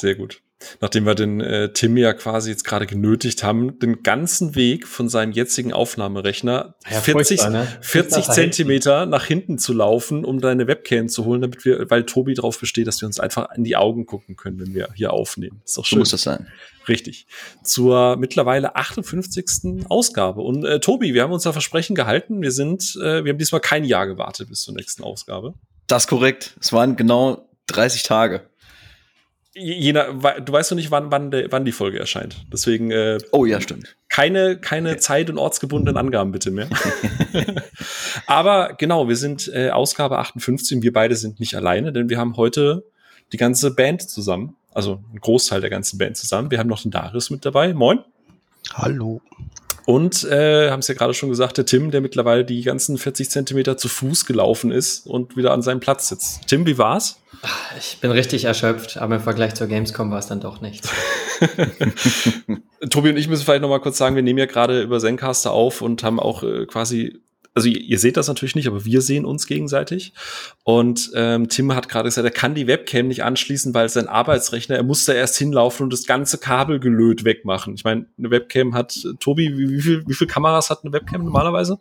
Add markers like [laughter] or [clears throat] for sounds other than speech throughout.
Sehr gut. Nachdem wir den äh, Tim ja quasi jetzt gerade genötigt haben, den ganzen Weg von seinem jetzigen Aufnahmerechner ja, 40, ne? 40 Zentimeter nach hinten zu laufen, um deine Webcam zu holen, damit wir, weil Tobi darauf besteht, dass wir uns einfach in die Augen gucken können, wenn wir hier aufnehmen. Ist doch schön. So muss das sein. Richtig. Zur mittlerweile 58. Ausgabe. Und äh, Tobi, wir haben unser Versprechen gehalten. Wir sind, äh, wir haben diesmal kein Jahr gewartet bis zur nächsten Ausgabe. Das ist korrekt. Es waren genau 30 Tage jener, du weißt doch nicht, wann, wann, de, wann die Folge erscheint. Deswegen. Äh, oh ja, stimmt. Keine, keine okay. zeit- und ortsgebundenen Angaben bitte mehr. [laughs] Aber genau, wir sind äh, Ausgabe 58 und wir beide sind nicht alleine, denn wir haben heute die ganze Band zusammen. Also ein Großteil der ganzen Band zusammen. Wir haben noch den Darius mit dabei. Moin. Hallo. Und äh, haben es ja gerade schon gesagt, der Tim, der mittlerweile die ganzen 40 Zentimeter zu Fuß gelaufen ist und wieder an seinem Platz sitzt. Tim, wie war's? Ich bin richtig erschöpft, aber im Vergleich zur Gamescom war es dann doch nichts. [laughs] Tobi und ich müssen vielleicht noch mal kurz sagen, wir nehmen ja gerade über Zencaster auf und haben auch äh, quasi also ihr, ihr, seht das natürlich nicht, aber wir sehen uns gegenseitig. Und ähm, Tim hat gerade gesagt, er kann die Webcam nicht anschließen, weil sein Arbeitsrechner, er muss da erst hinlaufen und das ganze Kabelgelöt wegmachen. Ich meine, eine Webcam hat, Tobi, wie, wie, viel, wie viel Kameras hat eine Webcam normalerweise?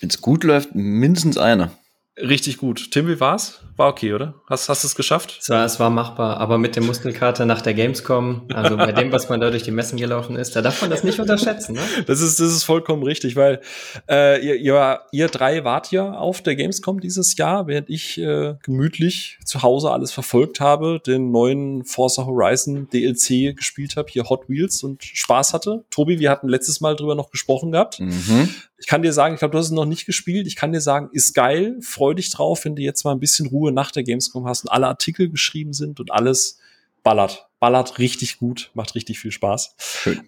Wenn es gut läuft, mindestens eine. Richtig gut. Tim, wie war's? War okay, oder? Hast, hast du es geschafft? Es war, es war machbar, aber mit dem Muskelkater nach der Gamescom, also bei dem, was man da durch die Messen gelaufen ist, da darf man das nicht unterschätzen. Ne? [laughs] Das ist, das ist vollkommen richtig, weil äh, ihr, ihr, ihr drei wart ja auf der Gamescom dieses Jahr, während ich äh, gemütlich zu Hause alles verfolgt habe, den neuen Forza Horizon DLC gespielt habe, hier Hot Wheels und Spaß hatte. Tobi, wir hatten letztes Mal drüber noch gesprochen gehabt. Mhm. Ich kann dir sagen, ich glaube, du hast es noch nicht gespielt. Ich kann dir sagen, ist geil, freu dich drauf, wenn du jetzt mal ein bisschen Ruhe nach der Gamescom hast und alle Artikel geschrieben sind und alles ballert. Ballert richtig gut, macht richtig viel Spaß.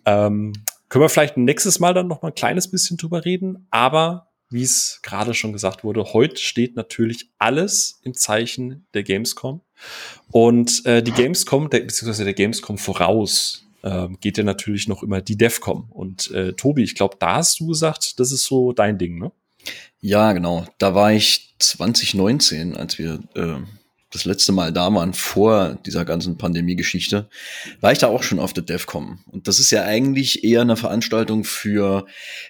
Ähm, können wir vielleicht nächstes Mal dann noch mal ein kleines bisschen drüber reden, aber wie es gerade schon gesagt wurde, heute steht natürlich alles im Zeichen der Gamescom. Und äh, die Gamescom, der, beziehungsweise der Gamescom voraus, ähm, geht ja natürlich noch immer die DEFCOM. Und äh, Tobi, ich glaube, da hast du gesagt, das ist so dein Ding, ne? Ja, genau. Da war ich 2019, als wir äh, das letzte Mal da waren, vor dieser ganzen Pandemie-Geschichte, war ich da auch schon auf der DEFCOM. Und das ist ja eigentlich eher eine Veranstaltung für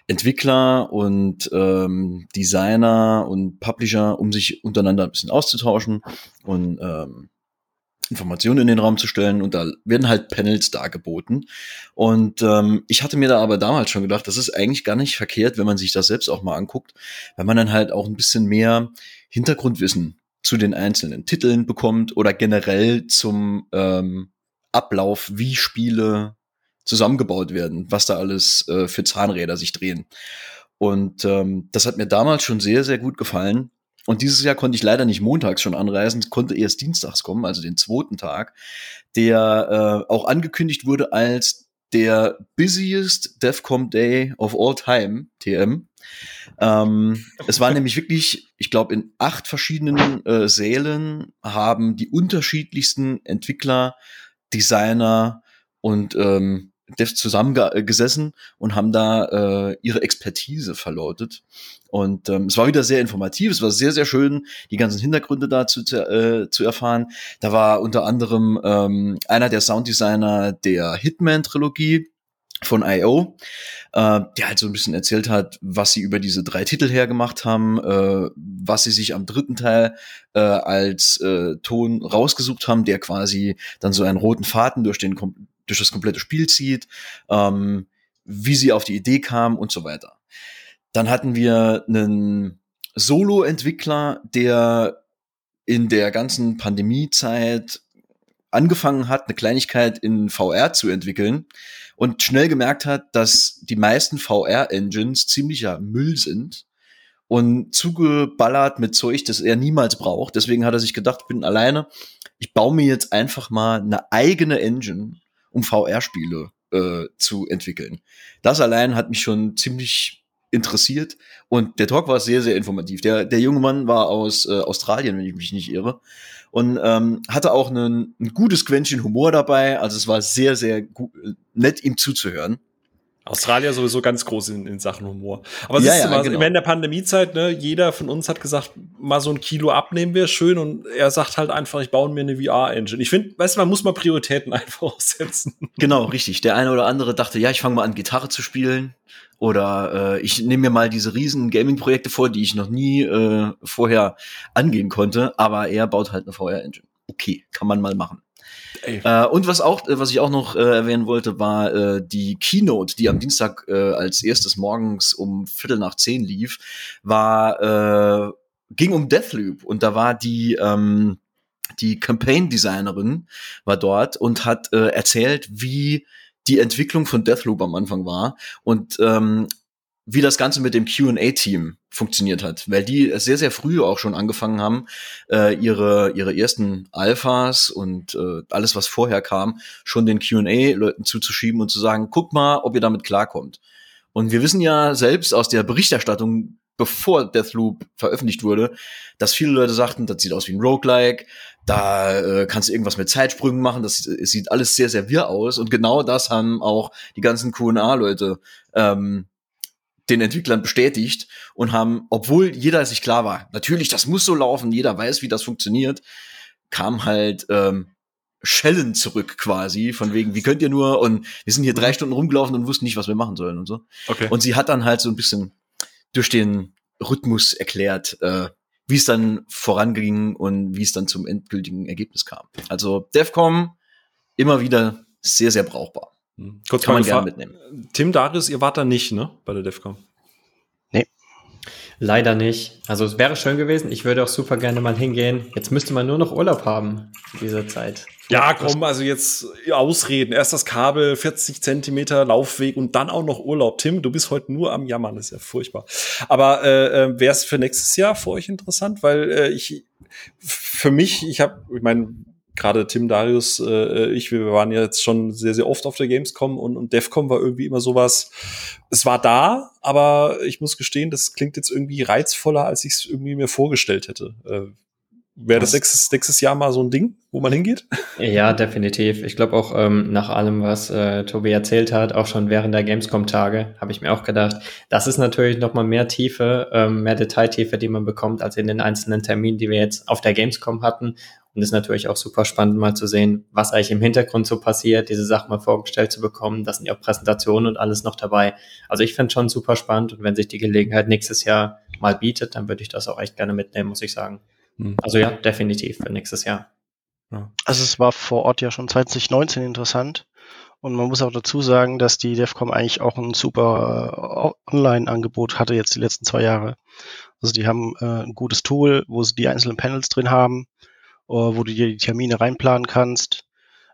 Entwickler und ähm, Designer und Publisher, um sich untereinander ein bisschen auszutauschen und ähm, Informationen in den Raum zu stellen und da werden halt Panels dargeboten. Und ähm, ich hatte mir da aber damals schon gedacht, das ist eigentlich gar nicht verkehrt, wenn man sich das selbst auch mal anguckt, weil man dann halt auch ein bisschen mehr Hintergrundwissen zu den einzelnen Titeln bekommt oder generell zum ähm, Ablauf, wie Spiele zusammengebaut werden, was da alles äh, für Zahnräder sich drehen. Und ähm, das hat mir damals schon sehr, sehr gut gefallen. Und dieses Jahr konnte ich leider nicht montags schon anreisen, konnte erst dienstags kommen, also den zweiten Tag, der äh, auch angekündigt wurde als der busiest DEFCOM Day of all time, TM. Ähm, es war [laughs] nämlich wirklich, ich glaube, in acht verschiedenen äh, Sälen haben die unterschiedlichsten Entwickler, Designer und ähm, Devs zusammengesessen und haben da äh, ihre Expertise verlautet. Und ähm, es war wieder sehr informativ, es war sehr, sehr schön, die ganzen Hintergründe dazu zu, äh, zu erfahren. Da war unter anderem ähm, einer der Sounddesigner der Hitman-Trilogie von I.O., äh, der halt so ein bisschen erzählt hat, was sie über diese drei Titel hergemacht haben, äh, was sie sich am dritten Teil äh, als äh, Ton rausgesucht haben, der quasi dann so einen roten Faden durch den durch das komplette Spiel zieht, ähm, wie sie auf die Idee kam und so weiter. Dann hatten wir einen Solo-Entwickler, der in der ganzen Pandemiezeit angefangen hat, eine Kleinigkeit in VR zu entwickeln und schnell gemerkt hat, dass die meisten VR-Engines ziemlicher Müll sind und zugeballert mit Zeug, das er niemals braucht. Deswegen hat er sich gedacht, ich bin alleine. Ich baue mir jetzt einfach mal eine eigene Engine um VR-Spiele äh, zu entwickeln. Das allein hat mich schon ziemlich interessiert und der Talk war sehr, sehr informativ. Der, der junge Mann war aus äh, Australien, wenn ich mich nicht irre, und ähm, hatte auch einen, ein gutes Quäntchen Humor dabei. Also es war sehr, sehr gut, nett, ihm zuzuhören. Australier sowieso ganz groß in, in Sachen Humor. Aber Ja, siehst du ja, mal, genau. während der Pandemiezeit, ne, jeder von uns hat gesagt, mal so ein Kilo abnehmen wäre schön und er sagt halt einfach, ich baue mir eine VR-Engine. Ich finde, weißt du, man muss mal Prioritäten [laughs] einfach aussetzen. Genau, richtig. Der eine oder andere dachte, ja, ich fange mal an, Gitarre zu spielen. Oder äh, ich nehme mir mal diese riesen Gaming-Projekte vor, die ich noch nie äh, vorher angehen konnte. Aber er baut halt eine VR-Engine. Okay, kann man mal machen. Äh, und was auch, äh, was ich auch noch äh, erwähnen wollte, war äh, die Keynote, die am Dienstag äh, als erstes morgens um Viertel nach zehn lief, war äh, ging um Deathloop und da war die ähm, die Campaign Designerin war dort und hat äh, erzählt, wie die Entwicklung von Deathloop am Anfang war. Und ähm, wie das Ganze mit dem Q&A-Team funktioniert hat, weil die sehr, sehr früh auch schon angefangen haben, äh, ihre, ihre ersten Alphas und äh, alles, was vorher kam, schon den Q&A-Leuten zuzuschieben und zu sagen, guck mal, ob ihr damit klarkommt. Und wir wissen ja selbst aus der Berichterstattung, bevor Deathloop veröffentlicht wurde, dass viele Leute sagten, das sieht aus wie ein Roguelike, da äh, kannst du irgendwas mit Zeitsprüngen machen, das es sieht alles sehr, sehr wirr aus. Und genau das haben auch die ganzen Q&A-Leute ähm, den Entwicklern bestätigt und haben, obwohl jeder sich klar war, natürlich, das muss so laufen, jeder weiß, wie das funktioniert, kam halt ähm, Schellen zurück quasi, von wegen, wie könnt ihr nur, und wir sind hier drei Stunden rumgelaufen und wussten nicht, was wir machen sollen und so. Okay. Und sie hat dann halt so ein bisschen durch den Rhythmus erklärt, äh, wie es dann voranging und wie es dann zum endgültigen Ergebnis kam. Also DEFCOM immer wieder sehr, sehr brauchbar. Hm. Kurz Kann man gerne mitnehmen. Tim Darius, ihr wart da nicht, ne, bei der DEFCON? Leider nicht. Also es wäre schön gewesen. Ich würde auch super gerne mal hingehen. Jetzt müsste man nur noch Urlaub haben in dieser Zeit. Ja, komm, also jetzt ausreden. Erst das Kabel, 40 Zentimeter Laufweg und dann auch noch Urlaub. Tim, du bist heute nur am Jammern, das ist ja furchtbar. Aber äh, äh, wäre es für nächstes Jahr für euch interessant? Weil äh, ich, für mich, ich habe, ich meine, gerade Tim Darius, äh, ich, wir waren ja jetzt schon sehr, sehr oft auf der Gamescom und, und DEFCOM war irgendwie immer sowas. Es war da, aber ich muss gestehen, das klingt jetzt irgendwie reizvoller, als ich es irgendwie mir vorgestellt hätte. Äh, Wäre das nächstes, nächstes Jahr mal so ein Ding, wo man hingeht? Ja, definitiv. Ich glaube auch ähm, nach allem, was äh, Tobi erzählt hat, auch schon während der Gamescom-Tage, habe ich mir auch gedacht, das ist natürlich noch mal mehr Tiefe, ähm, mehr Detailtiefe, die man bekommt, als in den einzelnen Terminen, die wir jetzt auf der Gamescom hatten. Und ist natürlich auch super spannend, mal zu sehen, was eigentlich im Hintergrund so passiert, diese Sachen mal vorgestellt zu bekommen. Das sind ja auch Präsentationen und alles noch dabei. Also ich finde schon super spannend und wenn sich die Gelegenheit nächstes Jahr mal bietet, dann würde ich das auch echt gerne mitnehmen, muss ich sagen. Hm. Also ja, definitiv für nächstes Jahr. Also es war vor Ort ja schon 2019 interessant. Und man muss auch dazu sagen, dass die DEFCOM eigentlich auch ein super äh, Online-Angebot hatte jetzt die letzten zwei Jahre. Also die haben äh, ein gutes Tool, wo sie die einzelnen Panels drin haben, wo du dir die Termine reinplanen kannst.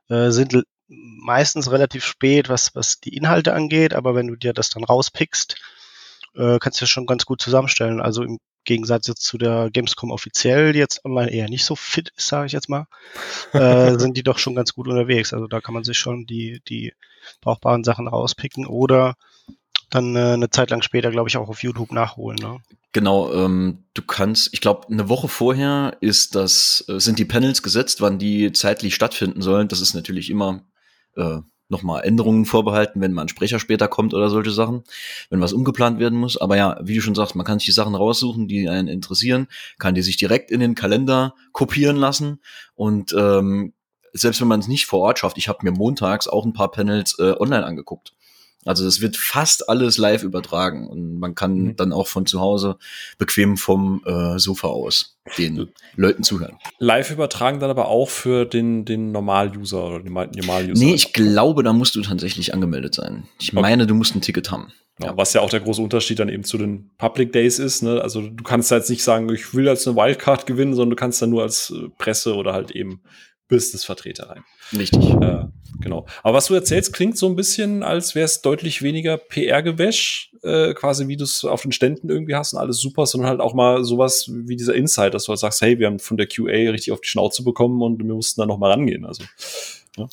Äh, sind meistens relativ spät, was, was die Inhalte angeht, aber wenn du dir das dann rauspickst, äh, kannst du das schon ganz gut zusammenstellen. Also im Gegensatz jetzt zu der Gamescom offiziell, die jetzt online eher nicht so fit ist, sage ich jetzt mal, äh, [laughs] sind die doch schon ganz gut unterwegs. Also da kann man sich schon die, die brauchbaren Sachen rauspicken oder dann äh, eine Zeit lang später, glaube ich, auch auf YouTube nachholen. Ne? Genau, ähm, du kannst, ich glaube, eine Woche vorher ist das, äh, sind die Panels gesetzt, wann die zeitlich stattfinden sollen. Das ist natürlich immer äh, nochmal Änderungen vorbehalten, wenn mal ein Sprecher später kommt oder solche Sachen, wenn was umgeplant werden muss. Aber ja, wie du schon sagst, man kann sich die Sachen raussuchen, die einen interessieren, kann die sich direkt in den Kalender kopieren lassen und ähm, selbst wenn man es nicht vor Ort schafft, ich habe mir montags auch ein paar Panels äh, online angeguckt. Also das wird fast alles live übertragen und man kann Mhm. dann auch von zu Hause bequem vom äh, Sofa aus den Leuten zuhören. Live übertragen dann aber auch für den, den Normal-User oder den Normal-User. Nee, ich glaube, da musst du tatsächlich angemeldet sein. Ich Okay. meine, du musst ein Ticket haben. Ja, was ja auch der große Unterschied dann eben zu den Public Days ist. Ne? Also du kannst da jetzt nicht sagen, ich will als eine Wildcard gewinnen, sondern du kannst dann nur als äh, Presse oder halt eben Business-Vertreter rein. Richtig. Äh, genau. Aber was du erzählst, klingt so ein bisschen, als wäre es deutlich weniger PR-Gewäsch, äh, quasi wie du es auf den Ständen irgendwie hast und alles super, sondern halt auch mal sowas wie dieser Insight, dass du halt sagst, hey, wir haben von der QA richtig auf die Schnauze bekommen und wir mussten da noch mal rangehen. Also Ja,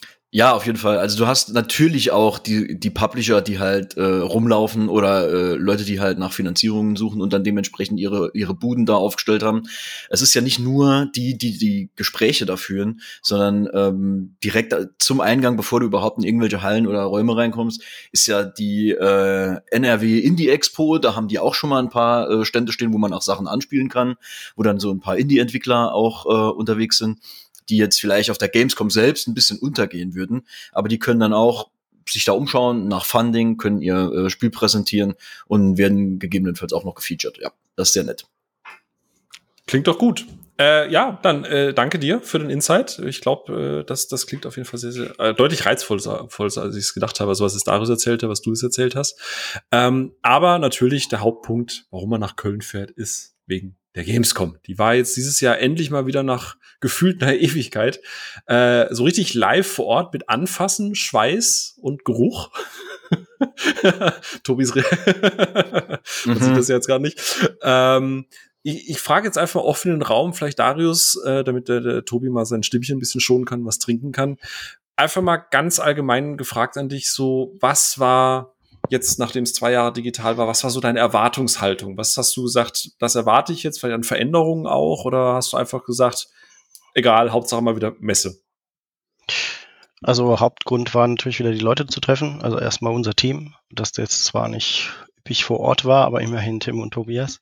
auf jeden Fall. Also du hast natürlich auch die, die Publisher, die halt äh, rumlaufen oder äh, Leute, die halt nach Finanzierungen suchen und dann dementsprechend ihre, ihre Buden da aufgestellt haben. Es ist ja nicht nur die, die die Gespräche da führen, sondern ähm, direkt zum Eingang, bevor du überhaupt in irgendwelche Hallen oder Räume reinkommst, ist ja die äh, NRW Indie Expo. Da haben die auch schon mal ein paar äh, Stände stehen, wo man auch Sachen anspielen kann, wo dann so ein paar Indie-Entwickler auch äh, unterwegs sind die jetzt vielleicht auf der Gamescom selbst ein bisschen untergehen würden, aber die können dann auch sich da umschauen nach Funding, können ihr äh, Spiel präsentieren und werden gegebenenfalls auch noch gefeatured. Ja, das ist sehr nett. Klingt doch gut. Äh, ja, dann äh, danke dir für den Insight. Ich glaube, äh, das, das klingt auf jeden Fall sehr, sehr äh, deutlich reizvoller, als ich es gedacht habe, so was es Darius erzählte, was du es erzählt hast. Ähm, aber natürlich der Hauptpunkt, warum man nach Köln fährt, ist wegen der Gamescom. Die war jetzt dieses Jahr endlich mal wieder nach gefühlt einer [laughs] Ewigkeit äh, so richtig live vor Ort mit Anfassen, Schweiß und Geruch. [laughs] Tobis Re [laughs] Man sieht mhm. das jetzt gar nicht. Ähm, ich, ich frage jetzt einfach offen den Raum, vielleicht Darius, äh, damit der, der Tobi mal sein Stimmchen ein bisschen schonen kann, was trinken kann. Einfach mal ganz allgemein gefragt an dich, so, was war jetzt, nachdem es zwei Jahre digital war, was war so deine Erwartungshaltung? Was hast du gesagt, das erwarte ich jetzt, vielleicht an Veränderungen auch? Oder hast du einfach gesagt, egal, Hauptsache mal wieder Messe? Also Hauptgrund war natürlich wieder die Leute zu treffen. Also erstmal unser Team, das jetzt zwar nicht üppig vor Ort war, aber immerhin Tim und Tobias.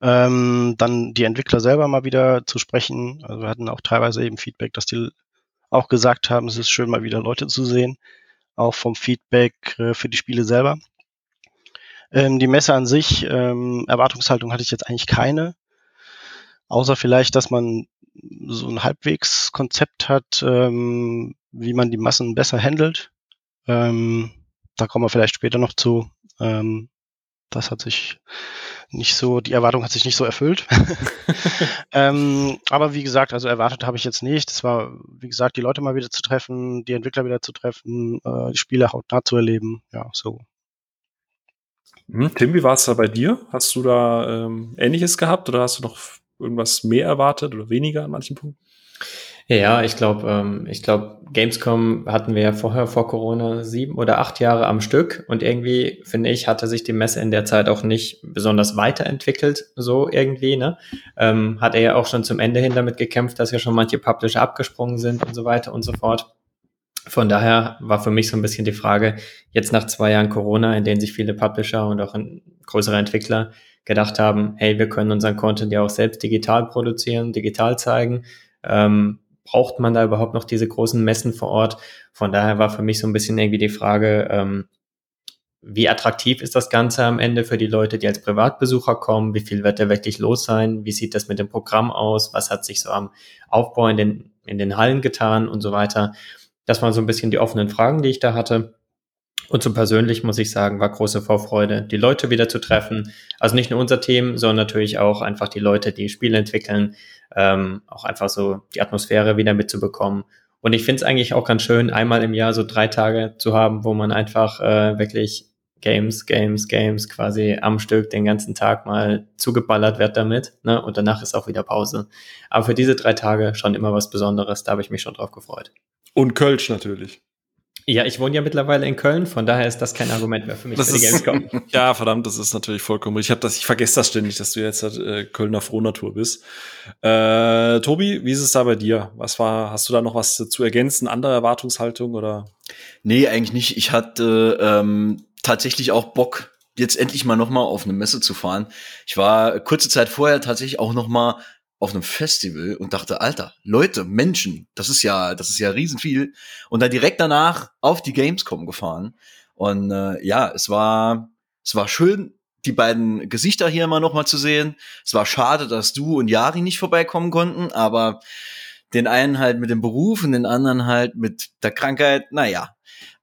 Ähm, dann die Entwickler selber mal wieder zu sprechen. Also wir hatten auch teilweise eben Feedback, dass die auch gesagt haben, es ist schön mal wieder Leute zu sehen auch vom Feedback äh, für die Spiele selber. Ähm, die Messe an sich, ähm, Erwartungshaltung hatte ich jetzt eigentlich keine, außer vielleicht, dass man so ein Halbwegs-Konzept hat, ähm, wie man die Massen besser handelt. Ähm, da kommen wir vielleicht später noch zu. Ähm, das hat sich nicht so, die Erwartung hat sich nicht so erfüllt. [laughs] [laughs] ähm, aber wie gesagt, also erwartet habe ich jetzt nicht. Es war, wie gesagt, die Leute mal wieder zu treffen, die Entwickler wieder zu treffen, äh, die Spiele hautnah zu erleben. Ja, so. Hm, Tim, wie war es da bei dir? Hast du da ähm, Ähnliches gehabt oder hast du noch irgendwas mehr erwartet oder weniger an manchen Punkten? Ja, ich glaube, ähm, ich glaube, Gamescom hatten wir ja vorher vor Corona sieben oder acht Jahre am Stück und irgendwie finde ich hatte sich die Messe in der Zeit auch nicht besonders weiterentwickelt so irgendwie. Ne, ähm, hat er ja auch schon zum Ende hin damit gekämpft, dass ja schon manche Publisher abgesprungen sind und so weiter und so fort. Von daher war für mich so ein bisschen die Frage, jetzt nach zwei Jahren Corona, in denen sich viele Publisher und auch größere Entwickler gedacht haben, hey, wir können unseren Content ja auch selbst digital produzieren, digital zeigen. Ähm, braucht man da überhaupt noch diese großen Messen vor Ort? Von daher war für mich so ein bisschen irgendwie die Frage, ähm, wie attraktiv ist das Ganze am Ende für die Leute, die als Privatbesucher kommen? Wie viel wird da wirklich los sein? Wie sieht das mit dem Programm aus? Was hat sich so am Aufbau in den, in den Hallen getan und so weiter? Das waren so ein bisschen die offenen Fragen, die ich da hatte. Und so persönlich muss ich sagen, war große Vorfreude, die Leute wieder zu treffen. Also nicht nur unser Team, sondern natürlich auch einfach die Leute, die Spiele entwickeln, ähm, auch einfach so die Atmosphäre wieder mitzubekommen. Und ich finde es eigentlich auch ganz schön, einmal im Jahr so drei Tage zu haben, wo man einfach äh, wirklich Games, Games, Games quasi am Stück den ganzen Tag mal zugeballert wird damit. Ne? Und danach ist auch wieder Pause. Aber für diese drei Tage schon immer was Besonderes, da habe ich mich schon drauf gefreut. Und Kölsch natürlich. Ja, ich wohne ja mittlerweile in Köln, von daher ist das kein Argument mehr für mich das für die Gamescom. [laughs] ja, verdammt, das ist natürlich vollkommen. Ich habe das, ich vergesse das ständig, dass du jetzt äh, Kölner Frohnatur bist. Äh, Tobi, wie ist es da bei dir? Was war, hast du da noch was zu ergänzen, andere Erwartungshaltung oder? Nee, eigentlich nicht. Ich hatte ähm, tatsächlich auch Bock, jetzt endlich mal noch mal auf eine Messe zu fahren. Ich war kurze Zeit vorher tatsächlich auch noch mal auf einem Festival und dachte, Alter, Leute, Menschen, das ist ja, das ist ja riesen viel. Und dann direkt danach auf die Gamescom gefahren. Und äh, ja, es war, es war schön, die beiden Gesichter hier immer noch mal zu sehen. Es war schade, dass du und Yari nicht vorbeikommen konnten, aber den einen halt mit dem Beruf und den anderen halt mit der Krankheit. Naja,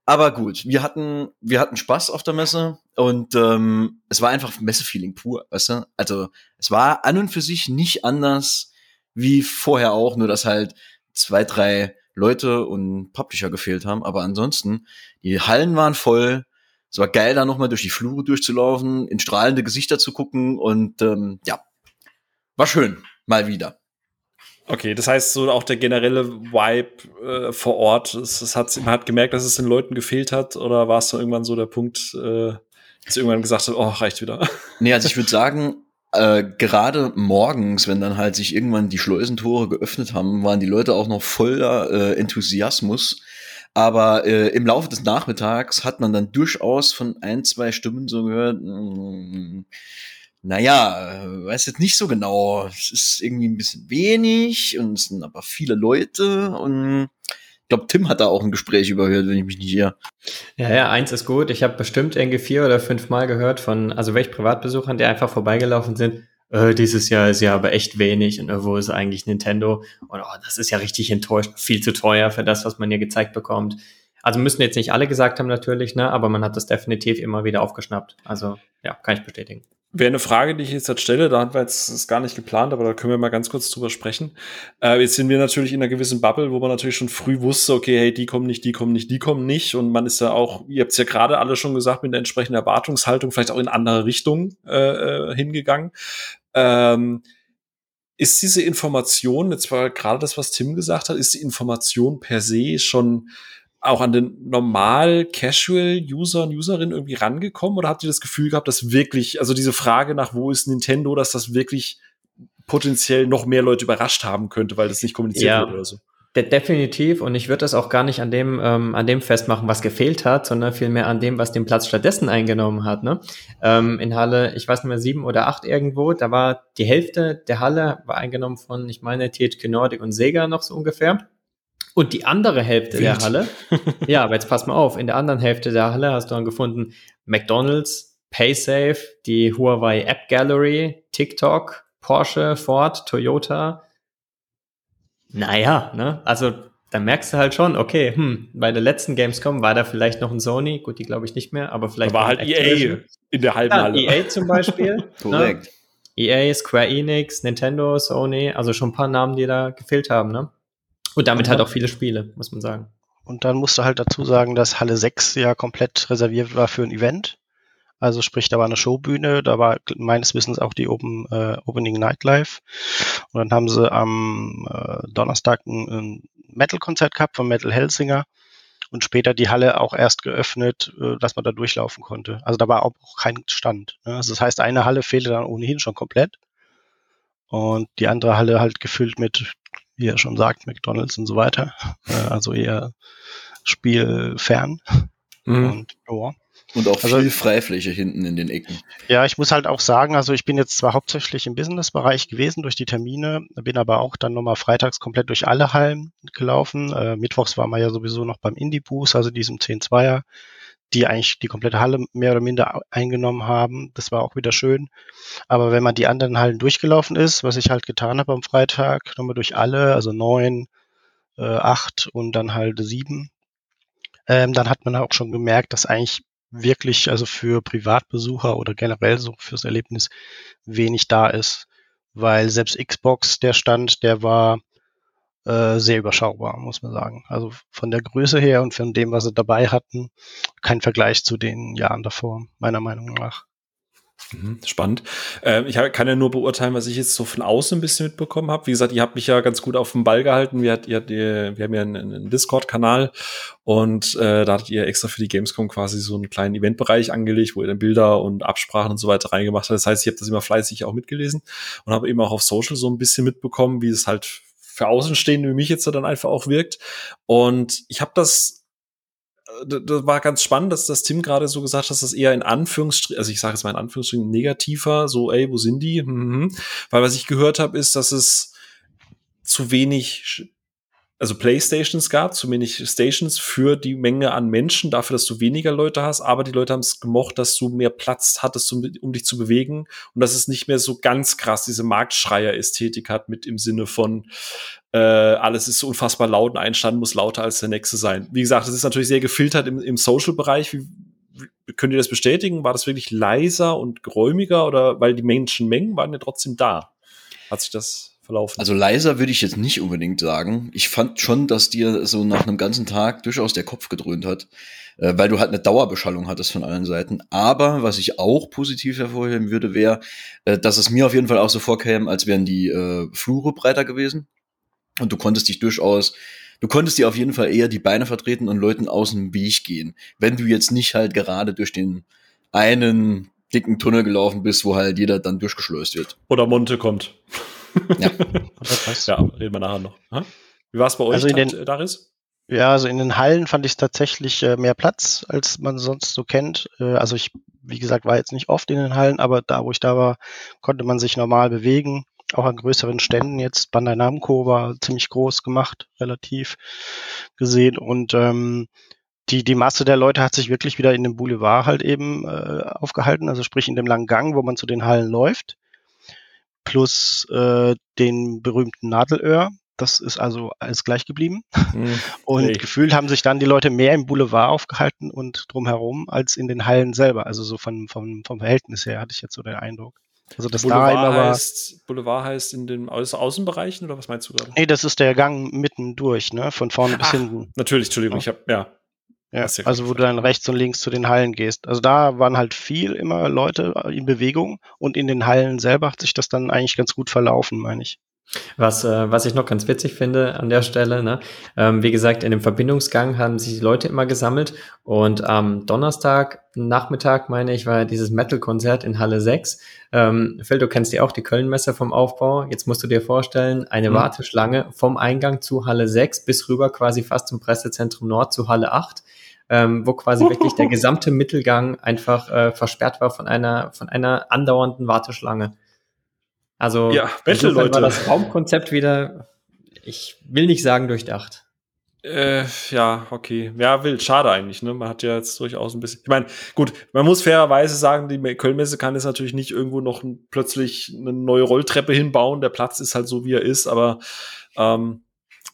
aber gut, wir hatten, wir hatten Spaß auf der Messe und ähm, es war einfach Messefeeling pur, weißt du? Also es war an und für sich nicht anders wie vorher auch, nur dass halt zwei, drei Leute und Publisher gefehlt haben. Aber ansonsten, die Hallen waren voll. Es war geil, da nochmal durch die Flure durchzulaufen, in strahlende Gesichter zu gucken und ähm, ja, war schön, mal wieder. Okay, das heißt so auch der generelle Vibe äh, vor Ort, es, es hat, man hat gemerkt, dass es den Leuten gefehlt hat oder war es dann irgendwann so der Punkt, äh, dass irgendwann gesagt hat, oh, reicht wieder? Nee, also ich würde sagen, äh, gerade morgens, wenn dann halt sich irgendwann die Schleusentore geöffnet haben, waren die Leute auch noch voller äh, Enthusiasmus. Aber äh, im Laufe des Nachmittags hat man dann durchaus von ein, zwei Stimmen so gehört, mh, mm, naja, äh, weiß jetzt nicht so genau. Es ist irgendwie ein bisschen wenig und es sind aber viele Leute und ich glaube, Tim hat da auch ein Gespräch überhört, wenn ich mich nicht irre. Ja, ja, eins ist gut. Ich habe bestimmt irgendwie vier oder fünf Mal gehört von, also welch Privatbesuchern, die einfach vorbeigelaufen sind. Äh, dieses Jahr ist ja aber echt wenig und wo ist eigentlich Nintendo? Und oh, das ist ja richtig enttäuscht, viel zu teuer für das, was man hier gezeigt bekommt. Also müssen jetzt nicht alle gesagt haben natürlich, ne, aber man hat das definitiv immer wieder aufgeschnappt. Also ja, kann ich bestätigen. Wäre eine Frage, die ich jetzt halt stelle, da haben wir jetzt das gar nicht geplant, aber da können wir mal ganz kurz drüber sprechen. Äh, jetzt sind wir natürlich in einer gewissen Bubble, wo man natürlich schon früh wusste, okay, hey, die kommen nicht, die kommen nicht, die kommen nicht. Und man ist ja auch, ihr habt es ja gerade alle schon gesagt, mit der entsprechenden Erwartungshaltung vielleicht auch in andere Richtungen äh, äh hingegangen. Ähm, ist diese Information, jetzt war gerade das, was Tim gesagt hat, ist die Information per se schon auch an den normal Casual-User und Userinnen irgendwie rangekommen oder habt ihr das Gefühl gehabt, dass wirklich, also diese Frage nach wo ist Nintendo, dass das wirklich potenziell noch mehr Leute überrascht haben könnte, weil das nicht kommuniziert ja. wird oder so? De definitiv und ich würde das auch gar nicht an dem ähm, an dem festmachen, was gefehlt hat, sondern vielmehr an dem, was den Platz stattdessen eingenommen hat. Ne? Ähm, in Halle, ich weiß nicht mehr sieben oder acht irgendwo, da war die Hälfte der Halle war eingenommen von, ich meine, THQ Nordic und Sega noch so ungefähr. Und die andere Hälfte Wild. der Halle, ja, aber jetzt pass mal auf, in der anderen Hälfte der Halle hast du dann gefunden McDonald's, PaySafe, die Huawei App Gallery, TikTok, Porsche, Ford, Toyota. Naja, ne? Also da merkst du halt schon, okay, hm, bei der letzten Gamescom war da vielleicht noch ein Sony, gut, die glaube ich nicht mehr, aber vielleicht. Da war halt EA in der halben ja, Halle. EA zum Beispiel. [laughs] Ne? Korrekt. Ne? EA, Square Enix, Nintendo, Sony, also schon ein paar Namen, die da gefehlt haben, ne? Und damit halt auch viele Spiele, muss man sagen. Und dann musst du halt dazu sagen, dass Halle 6 ja komplett reserviert war für ein Event. Also sprich, da war eine Showbühne, da war meines Wissens auch die Open, äh, Opening Nightlife. Und dann haben sie am äh, Donnerstag ein, ein Metal-Konzert gehabt von Metal Helsinger und später die Halle auch erst geöffnet, äh, dass man da durchlaufen konnte. Also da war auch kein Stand. Ne? Also das heißt, eine Halle fehlte dann ohnehin schon komplett und die andere Halle halt gefüllt mit wie er schon sagt, McDonalds und so weiter. Äh, also eher spielfern. Mhm. Und, oh. und auch also, viel Freifläche hinten in den Ecken. Ja, ich muss halt auch sagen, also ich bin jetzt zwar hauptsächlich im Businessbereich gewesen durch die Termine, bin aber auch dann nochmal freitags komplett durch alle Hallen gelaufen. Äh, Mittwochs war man ja sowieso noch beim Indie-Boost, also diesem 10-2er die eigentlich die komplette Halle mehr oder minder eingenommen haben. Das war auch wieder schön. Aber wenn man die anderen Hallen durchgelaufen ist, was ich halt getan habe am Freitag, nochmal durch alle, also neun, äh, acht und dann halt sieben, ähm, dann hat man auch schon gemerkt, dass eigentlich wirklich, also für Privatbesucher oder generell so fürs Erlebnis wenig da ist. Weil selbst Xbox, der Stand, der war äh, sehr überschaubar, muss man sagen. Also von der Größe her und von dem, was sie dabei hatten, kein Vergleich zu den Jahren davor, meiner Meinung nach. Mhm, spannend. Äh, ich kann ja nur beurteilen, was ich jetzt so von außen ein bisschen mitbekommen habe. Wie gesagt, ihr habt mich ja ganz gut auf dem Ball gehalten. Wir, ihr, wir haben ja einen, einen Discord-Kanal und äh, da hattet ihr extra für die Gamescom quasi so einen kleinen Eventbereich angelegt, wo ihr dann Bilder und Absprachen und so weiter reingemacht habt. Das heißt, ich habe das immer fleißig auch mitgelesen und habe eben auch auf Social so ein bisschen mitbekommen, wie es halt für Außenstehende wie mich jetzt dann einfach auch wirkt. Und ich habe das äh, das war ganz spannend, dass das Tim gerade so gesagt hat, dass das eher in Anführungsstrichen, also ich sage es mal in Anführungsstrichen negativer, so, ey, wo sind die? Mhm. Weil was ich gehört habe, ist, dass es zu wenig also Playstations gab, zu wenig Stations für die Menge an Menschen, dafür, dass du weniger Leute hast, aber die Leute haben es gemocht, dass du mehr Platz hattest, um, um, dich zu bewegen und dass es nicht mehr so ganz krass diese Marktschreier-Ästhetik hat mit im Sinne von äh, alles ist unfassbar laut und ein Stand muss lauter als der nächste sein. Wie gesagt, es ist natürlich sehr gefiltert im, im Social-Bereich. Wie, wie, könnt ihr das bestätigen? War das wirklich leiser und geräumiger oder weil die Menschenmengen waren ja trotzdem da? Hat sich das verlaufen. Also leiser würde ich jetzt nicht unbedingt sagen. Ich fand schon, dass dir so nach einem ganzen Tag durchaus der Kopf gedröhnt hat, äh, weil du halt eine Dauerbeschallung hattest von allen Seiten. Aber was ich auch positiv hervorheben würde, wäre, äh, dass es mir auf jeden Fall auch so vorkäme, als wären die äh, Flure breiter gewesen. Und du konntest dich durchaus, du konntest dir auf jeden Fall eher die Beine vertreten und Leuten aus dem Weg gehen. Wenn du jetzt nicht halt gerade durch den einen dicken Tunnel gelaufen bist, wo halt jeder dann durchgeschleust wird. Oder Monte kommt. Ja. ja, reden wir nachher noch. Wie war es bei euch, Also in den- Daris? Ja, also in den Hallen fand ich tatsächlich äh, mehr Platz, als man sonst so kennt. Äh, also ich, wie gesagt, war jetzt nicht oft in den Hallen, aber da, wo ich da war, konnte man sich normal bewegen. Auch an größeren Ständen jetzt. Bandai Namco war ziemlich groß gemacht, relativ gesehen. Und ähm, die, die Masse der Leute hat sich wirklich wieder in dem Boulevard halt eben äh, aufgehalten, also sprich in dem langen Gang, wo man zu den Hallen läuft, plus äh, den berühmten Nadelöhr. Das ist also alles gleich geblieben. Hm. [laughs] Und Hey. gefühlt haben sich dann die Leute mehr im Boulevard aufgehalten und drumherum als in den Hallen selber. Also so von, vom, vom Verhältnis her hatte ich jetzt so den Eindruck. Also das da Boulevard, immer war. heißt, Boulevard heißt in den Außen Außenbereichen oder was meinst du gerade? Nee, das ist der Gang mitten durch, ne? Von vorne bis Ach, hinten. Natürlich, Entschuldigung, ich habe ja. Ja, ja also wo du dann rechts und links zu den Hallen gehst. Also da waren halt viel immer Leute in Bewegung und in den Hallen selber hat sich das dann eigentlich ganz gut verlaufen, meine ich. Was, äh, was ich noch ganz witzig finde an der Stelle, ne? ähm, wie gesagt, in dem Verbindungsgang haben sich die Leute immer gesammelt und am Donnerstag Nachmittag, meine ich, war ja dieses Metal-Konzert in Halle 6. Ähm, Phil, du kennst ja auch die Kölnmesse vom Aufbau. Jetzt musst du dir vorstellen, eine Mhm. Warteschlange vom Eingang zu Halle 6 bis rüber quasi fast zum Pressezentrum Nord zu Halle 8. Ähm, wo quasi wirklich der [laughs] gesamte Mittelgang einfach äh, versperrt war von einer, von einer andauernden Warteschlange. Also Ja, insofern Battle-Leute. war das Raumkonzept wieder, ich will nicht sagen durchdacht. Äh, ja, okay. Ja, wild. Schade eigentlich, ne? Man hat ja jetzt durchaus ein bisschen. Ich meine, gut, man muss fairerweise sagen, die Kölnmesse kann jetzt natürlich nicht irgendwo noch plötzlich eine neue Rolltreppe hinbauen. Der Platz ist halt so, wie er ist, aber ähm,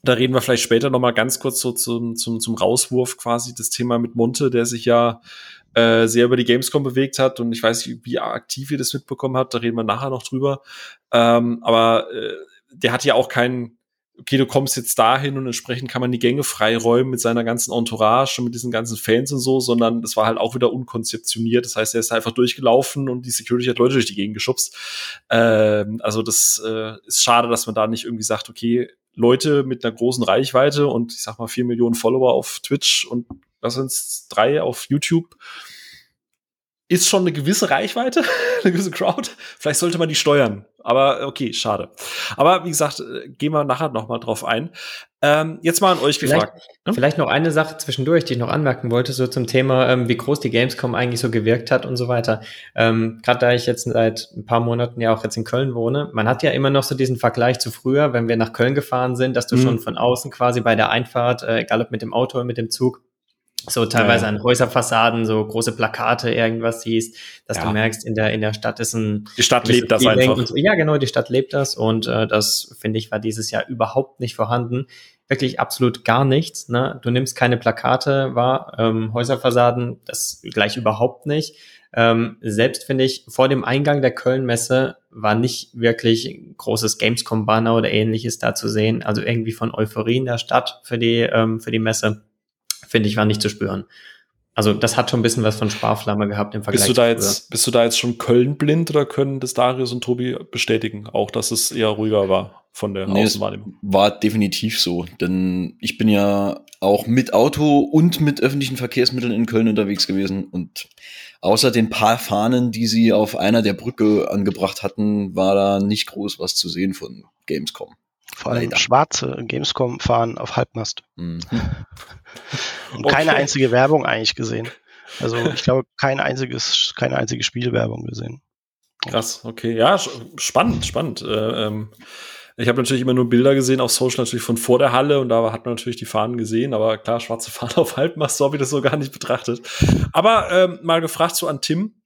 da reden wir vielleicht später noch mal ganz kurz so zum, zum, zum Rauswurf quasi das Thema mit Monte, der sich ja äh, sehr über die Gamescom bewegt hat und ich weiß nicht, wie aktiv ihr das mitbekommen habt, da reden wir nachher noch drüber. Ähm, aber äh, der hat ja auch keinen okay, du kommst jetzt dahin und entsprechend kann man die Gänge freiräumen mit seiner ganzen Entourage und mit diesen ganzen Fans und so, sondern das war halt auch wieder unkonzeptioniert. Das heißt, er ist einfach durchgelaufen und die Security hat Leute durch die Gegend geschubst. Ähm, also das äh, ist schade, dass man da nicht irgendwie sagt, okay, Leute mit einer großen Reichweite und ich sag mal vier Millionen Follower auf Twitch und was sind's, drei auf YouTube, ist schon eine gewisse Reichweite, [laughs] eine gewisse Crowd. Vielleicht sollte man die steuern. Aber okay, schade. Aber wie gesagt, äh, gehen wir nachher noch mal drauf ein. Ähm, jetzt mal an euch Vielleicht, gefragt. Hm? vielleicht noch eine Sache zwischendurch, die ich noch anmerken wollte, so zum Thema, ähm, wie groß die Gamescom eigentlich so gewirkt hat und so weiter. Ähm, Gerade da ich jetzt seit ein paar Monaten ja auch jetzt in Köln wohne, man hat ja immer noch so diesen Vergleich zu früher, wenn wir nach Köln gefahren sind, dass du Mhm. schon von außen quasi bei der Einfahrt, äh, egal ob mit dem Auto oder mit dem Zug, so teilweise Ja, an Häuserfassaden so große Plakate irgendwas siehst, dass Ja. du merkst, in der in der Stadt ist ein Die Stadt lebt das einfach. und so. Ja, genau, die Stadt lebt das und äh, das finde ich war dieses Jahr überhaupt nicht vorhanden. Wirklich absolut gar nichts. Ne? Du nimmst keine Plakate wahr, ähm, Häuserfassaden, das gleich überhaupt nicht. Ähm, selbst finde ich, vor dem Eingang der Kölnmesse war nicht wirklich ein großes Gamescom-Banner oder ähnliches da zu sehen. Also irgendwie von Euphorie in der Stadt für die, ähm, für die Messe, finde ich, war nicht zu spüren. Also das hat schon ein bisschen was von Sparflamme gehabt im Vergleich Bist du da jetzt, bist du da jetzt schon Köln blind oder können das Darius und Tobi bestätigen? Auch, dass es eher ruhiger war von der Nee, Außenwahrnehmung. war definitiv so, denn ich bin ja auch mit Auto und mit öffentlichen Verkehrsmitteln in Köln unterwegs gewesen und außer den paar Fahnen, die sie auf einer der Brücke angebracht hatten, war da nicht groß was zu sehen von Gamescom. Vor allem Leider. schwarze Gamescom-Fahren auf Halbmast. Mhm. [laughs] Und keine Okay. einzige Werbung eigentlich gesehen. Also ich glaube, kein einziges, keine einzige Spielwerbung gesehen. Krass, okay. Ja, spannend, spannend. Äh, ähm, ich habe natürlich immer nur Bilder gesehen auf Social, natürlich von vor der Halle und da hat man natürlich die Fahnen gesehen, aber klar, schwarze Fahnen [laughs] auf Halbmast, so habe ich das so gar nicht betrachtet. Aber ähm, mal gefragt so an Tim.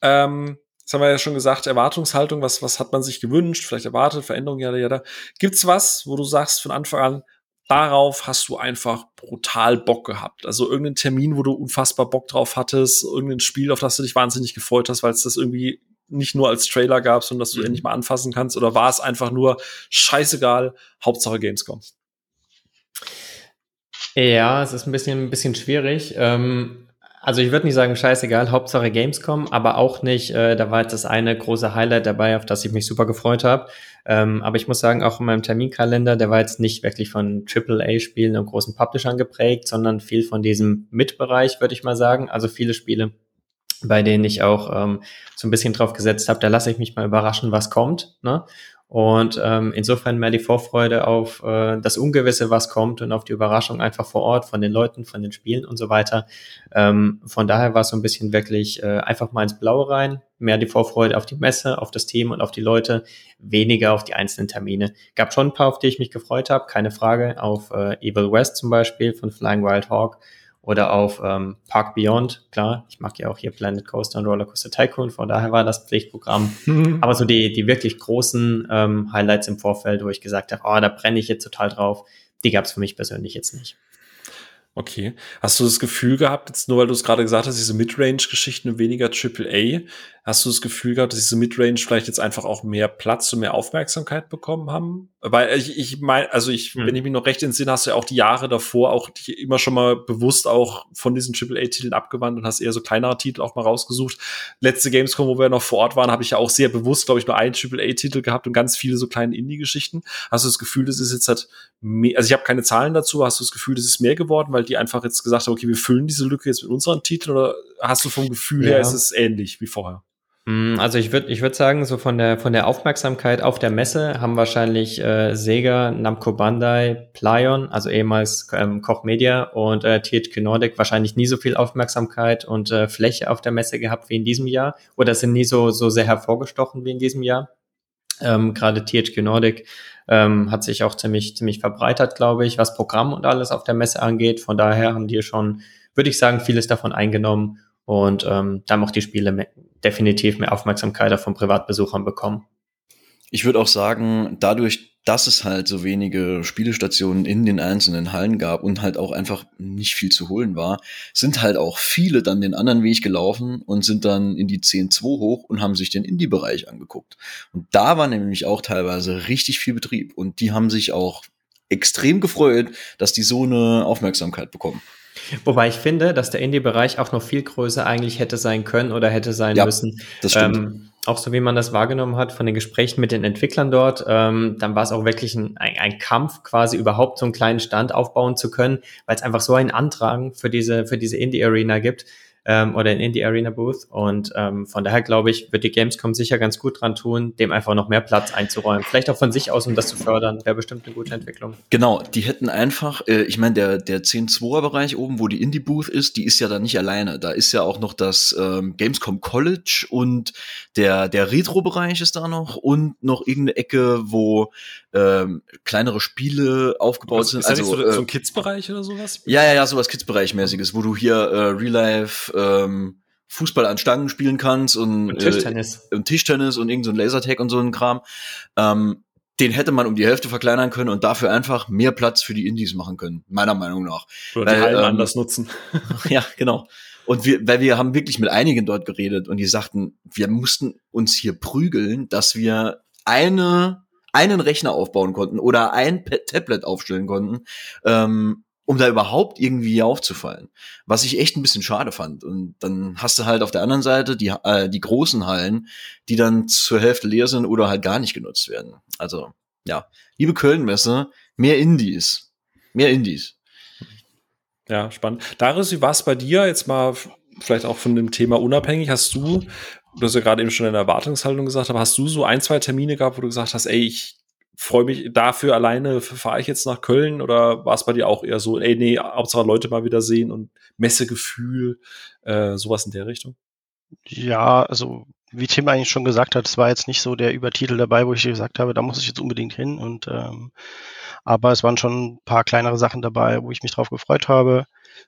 Ähm, das haben wir ja schon gesagt, Erwartungshaltung, was, was hat man sich gewünscht, vielleicht erwartet, Veränderungen, ja, ja, Gibt's was, wo du sagst von Anfang an, darauf hast du einfach brutal Bock gehabt. Also irgendeinen Termin, wo du unfassbar Bock drauf hattest, irgendein Spiel, auf das du dich wahnsinnig gefreut hast, weil es das irgendwie nicht nur als Trailer gab, sondern dass du Mhm. endlich mal anfassen kannst, oder war es einfach nur scheißegal, Hauptsache Gamescom? Ja, es ist ein bisschen, ein bisschen schwierig. Ähm, Also ich würde nicht sagen, scheißegal, Hauptsache Gamescom, aber auch nicht, äh, da war jetzt das eine große Highlight dabei, auf das ich mich super gefreut habe. Ähm, aber ich muss sagen, auch in meinem Terminkalender, der war jetzt nicht wirklich von AAA-Spielen und großen Publishern geprägt, sondern viel von diesem Mitbereich, würde ich mal sagen. Also viele Spiele, bei denen ich auch ähm, so ein bisschen drauf gesetzt habe, da lasse ich mich mal überraschen, was kommt. Ne? Und ähm, insofern mehr die Vorfreude auf äh, das Ungewisse, was kommt und auf die Überraschung einfach vor Ort von den Leuten, von den Spielen und so weiter. Ähm, von daher war es so ein bisschen wirklich äh, einfach mal ins Blaue rein, mehr die Vorfreude auf die Messe, auf das Team und auf die Leute, weniger auf die einzelnen Termine. Gab schon ein paar, auf die ich mich gefreut habe, keine Frage. Auf äh, Evil West zum Beispiel von Flying Wild Hawk oder auf ähm, Park Beyond, klar, ich mag ja auch hier Planet Coaster und Rollercoaster Tycoon, von daher war das Pflichtprogramm. Mhm. [laughs] Aber so die, die wirklich großen ähm, Highlights im Vorfeld, wo ich gesagt habe, oh, da brenne ich jetzt total drauf, die gab es für mich persönlich jetzt nicht. Okay. Hast du das Gefühl gehabt, jetzt nur weil du es gerade gesagt hast, diese Midrange-Geschichten und weniger AAA, hast du das Gefühl gehabt, dass diese Midrange vielleicht jetzt einfach auch mehr Platz und mehr Aufmerksamkeit bekommen haben? Weil ich, ich meine, also ich, hm. wenn ich mich noch recht entsinne, hast du ja auch die Jahre davor auch immer schon mal bewusst auch von diesen AAA-Titeln abgewandt und hast eher so kleinere Titel auch mal rausgesucht. Letzte Gamescom, wo wir noch vor Ort waren, habe ich ja auch sehr bewusst, glaube ich, nur einen AAA-Titel gehabt und ganz viele so kleine Indie-Geschichten. Hast du das Gefühl, das ist jetzt halt mehr, also ich habe keine Zahlen dazu, hast du das Gefühl, das ist mehr geworden, weil die einfach jetzt gesagt haben, okay, wir füllen diese Lücke jetzt mit unseren Titeln oder hast du vom Gefühl ja. her, ist es ähnlich wie vorher? Mm, also ich würde ich würd sagen, so von der von der Aufmerksamkeit auf der Messe haben wahrscheinlich äh, Sega, Namco Bandai, Plyon, also ehemals ähm, Koch Media und äh, THQ Nordic wahrscheinlich nie so viel Aufmerksamkeit und äh, Fläche auf der Messe gehabt wie in diesem Jahr oder sind nie so so sehr hervorgestochen wie in diesem Jahr. Ähm, Gerade THQ Nordic ähm, hat sich auch ziemlich ziemlich verbreitert, glaube ich, was Programm und alles auf der Messe angeht. Von daher haben die schon, würde ich sagen, vieles davon eingenommen und ähm, da haben auch die Spiele mehr, definitiv mehr Aufmerksamkeit von Privatbesuchern bekommen. Ich würde auch sagen, dadurch, dass es halt so wenige Spielestationen in den einzelnen Hallen gab und halt auch einfach nicht viel zu holen war, sind halt auch viele dann den anderen Weg gelaufen und sind dann in die 10.2 hoch und haben sich den Indie-Bereich angeguckt. Und da war nämlich auch teilweise richtig viel Betrieb und die haben sich auch extrem gefreut, dass die so eine Aufmerksamkeit bekommen. Wobei ich finde, dass der Indie-Bereich auch noch viel größer eigentlich hätte sein können oder hätte sein ja, müssen. Das stimmt. Ähm, auch so wie man das wahrgenommen hat von den Gesprächen mit den Entwicklern dort, ähm, dann war es auch wirklich ein, ein, ein, Kampf, quasi überhaupt so einen kleinen Stand aufbauen zu können, weil es einfach so einen Antrag für diese, für diese Indie-Arena gibt ähm, oder in Indie Arena Booth. Und ähm, von daher glaube ich, wird die Gamescom sicher ganz gut dran tun, dem einfach noch mehr Platz einzuräumen. Vielleicht auch von sich aus, um das zu fördern, wäre bestimmt eine gute Entwicklung. Genau, die hätten einfach, äh, ich meine, der, der 10-2er Bereich oben, wo die Indie Booth ist, die ist ja da nicht alleine. Da ist ja auch noch das ähm, Gamescom College und der, der Retro-Bereich ist da noch und noch irgendeine Ecke, wo ähm, kleinere Spiele aufgebaut Was, sind. Ist also so, äh, so ein Kids-Bereich oder sowas? Ja, ja, ja, sowas Kids-Bereich-mäßiges, wo du hier äh, Real Life ähm, Fußball an Stangen spielen kannst und, und Tischtennis. Äh, und Tischtennis und irgend so ein Lasertag und so ein Kram. Ähm, den hätte man um die Hälfte verkleinern können und dafür einfach mehr Platz für die Indies machen können, meiner Meinung nach. Oder weil, die Hallen ähm, anders nutzen. [laughs] ja, genau. Und wir, weil wir haben wirklich mit einigen dort geredet und die sagten, wir mussten uns hier prügeln, dass wir eine, einen Rechner aufbauen konnten oder ein Tablet aufstellen konnten, ähm, um da überhaupt irgendwie aufzufallen. Was ich echt ein bisschen schade fand. Und dann hast du halt auf der anderen Seite die, äh, die großen Hallen, die dann zur Hälfte leer sind oder halt gar nicht genutzt werden. Also, ja. Liebe Kölnmesse, mehr Indies. Mehr Indies. Ja, spannend. Darius, wie war es bei dir? Jetzt mal vielleicht auch von dem Thema unabhängig. Hast du, du hast ja gerade eben schon in der Erwartungshaltung gesagt, aber hast du so ein, zwei Termine gehabt, wo du gesagt hast, ey, ich freue mich dafür alleine, fahre ich jetzt nach Köln oder war es bei dir auch eher so, ey, nee, Hauptsache Leute mal wieder sehen und Messegefühl, äh, sowas in der Richtung? Ja, also wie Tim eigentlich schon gesagt hat, es war jetzt nicht so der Übertitel dabei, wo ich gesagt habe, da muss ich jetzt unbedingt hin. Und ähm, aber es waren schon ein paar kleinere Sachen dabei, wo ich mich drauf gefreut habe,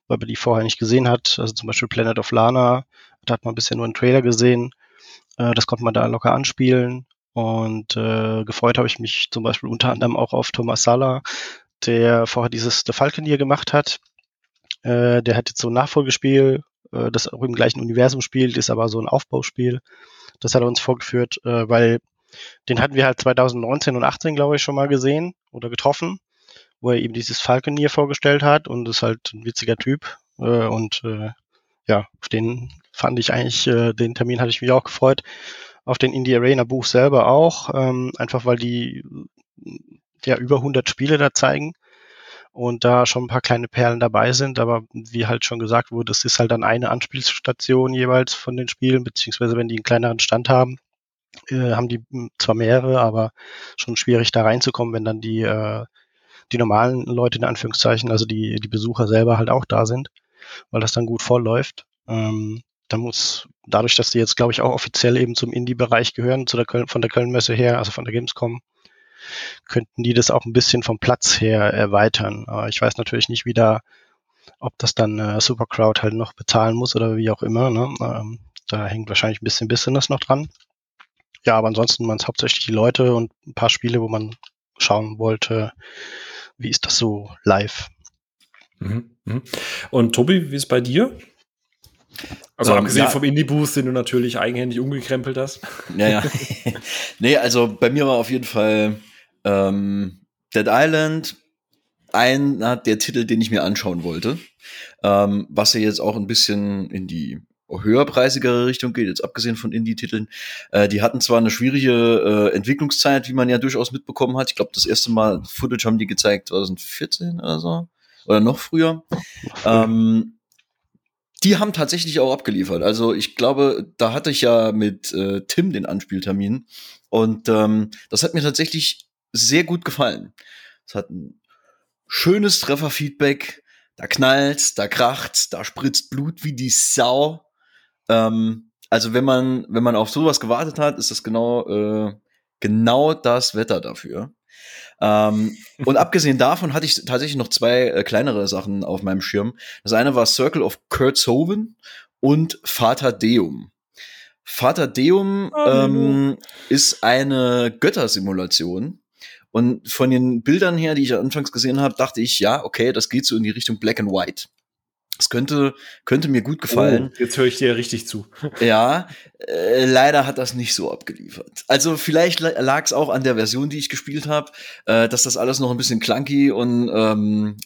weil man die vorher nicht gesehen hat. Also zum Beispiel Planet of Lana, da hat man bisher nur einen Trailer gesehen. Äh, das konnte man da locker anspielen. Und äh, gefreut habe ich mich zum Beispiel unter anderem auch auf Thomas Sala, der vorher dieses The Falconeer gemacht hat. Äh, der hat jetzt so ein Nachfolgespiel, äh, das auch im gleichen Universum spielt, ist aber so ein Aufbauspiel. Das hat er uns vorgeführt, äh, weil den hatten wir halt 2019 und 18, glaube ich, schon mal gesehen oder getroffen, wo er eben dieses Falconeer vorgestellt hat und ist halt ein witziger Typ. Äh, und äh, ja, auf den fand ich eigentlich, äh, den Termin hatte ich mich auch gefreut. Auf den Indie Arena Buch selber auch, ähm, einfach weil die ja über 100 Spiele da zeigen und da schon ein paar kleine Perlen dabei sind. Aber wie halt schon gesagt wurde, es ist halt dann eine Anspielstation jeweils von den Spielen, beziehungsweise wenn die einen kleineren Stand haben, äh, haben die zwar mehrere, aber schon schwierig da reinzukommen, wenn dann die, äh, die normalen Leute in Anführungszeichen, also die, die Besucher selber halt auch da sind, weil das dann gut voll läuft. Ähm, da muss, dadurch, dass die jetzt, glaube ich, auch offiziell eben zum Indie-Bereich gehören, zu der Köln, von der Köln-Messe her, also von der Gamescom, könnten die das auch ein bisschen vom Platz her erweitern. Aber ich weiß natürlich nicht, wie da, ob das dann äh, Supercrowd halt noch bezahlen muss oder wie auch immer. Ne? Ähm, da hängt wahrscheinlich ein bisschen Business noch dran. Ja, aber ansonsten waren es hauptsächlich die Leute und ein paar Spiele, wo man schauen wollte, wie ist das so live. Mhm, mhm. Und Tobi, wie ist es bei dir? Also ähm, abgesehen ja. vom Indie-Boost, den du natürlich eigenhändig umgekrempelt hast. Ja, ja. [laughs] nee, also bei mir war auf jeden Fall ähm, Dead Island einer der Titel, den ich mir anschauen wollte. Ähm, was ja jetzt auch ein bisschen in die höherpreisigere Richtung geht, jetzt abgesehen von Indie-Titeln. Äh, die hatten zwar eine schwierige äh, Entwicklungszeit, wie man ja durchaus mitbekommen hat. Ich glaube, das erste Mal Footage haben die gezeigt 2014 oder so. Oder noch früher. Ähm, die haben tatsächlich auch abgeliefert. Also ich glaube, da hatte ich ja mit äh, Tim den Anspieltermin. Und ähm, das hat mir tatsächlich sehr gut gefallen. Es hat ein schönes Trefferfeedback. Da knallt, da kracht, da spritzt Blut wie die Sau. Ähm, also wenn man, wenn man auf sowas gewartet hat, ist das genau, äh, genau das Wetter dafür. Ähm, [laughs] und abgesehen davon hatte ich tatsächlich noch zwei äh, kleinere Sachen auf meinem Schirm. Das eine war Circle of Kurtzhoven und Vater Deum. Vater Deum ähm, ist eine Göttersimulation. Und von den Bildern her, die ich anfangs gesehen habe, dachte ich, ja, okay, das geht so in die Richtung Black and White. Das könnte, könnte mir gut gefallen. Oh, jetzt höre ich dir richtig zu. [laughs] Ja, äh, leider hat das nicht so abgeliefert. Also vielleicht lag es auch an der Version, die ich gespielt habe, äh, dass das alles noch ein bisschen clunky und ähm,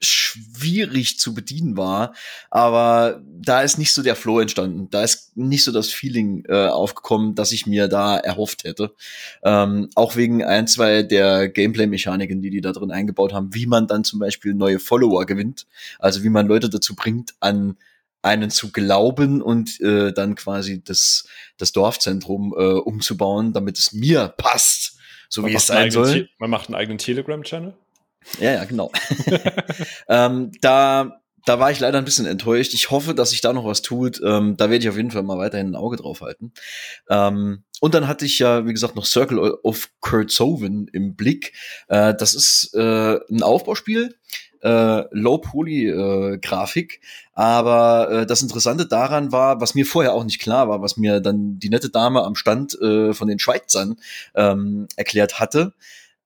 schwierig zu bedienen war, aber da ist nicht so der Flow entstanden. Da ist nicht so das Feeling äh, aufgekommen, das ich mir da erhofft hätte. Ähm, auch wegen ein, zwei der Gameplay-Mechaniken, die die da drin eingebaut haben, wie man dann zum Beispiel neue Follower gewinnt, also wie man Leute dazu bringt, an einen zu glauben und äh, dann quasi das, das Dorfzentrum äh, umzubauen, damit es mir passt, so man wie es sein soll. man macht einen eigenen Telegram-Channel? Ja, ja, genau. [laughs] ähm, da, da war ich leider ein bisschen enttäuscht. Ich hoffe, dass sich da noch was tut. Ähm, da werde ich auf jeden Fall mal weiterhin ein Auge drauf halten. Ähm, und dann hatte ich ja, wie gesagt, noch Circle of Kurtzoven im Blick. Äh, das ist äh, ein Aufbauspiel, äh, Low-Poly-Grafik. Äh, Aber äh, das Interessante daran war, was mir vorher auch nicht klar war, was mir dann die nette Dame am Stand äh, von den Schweizern ähm, erklärt hatte,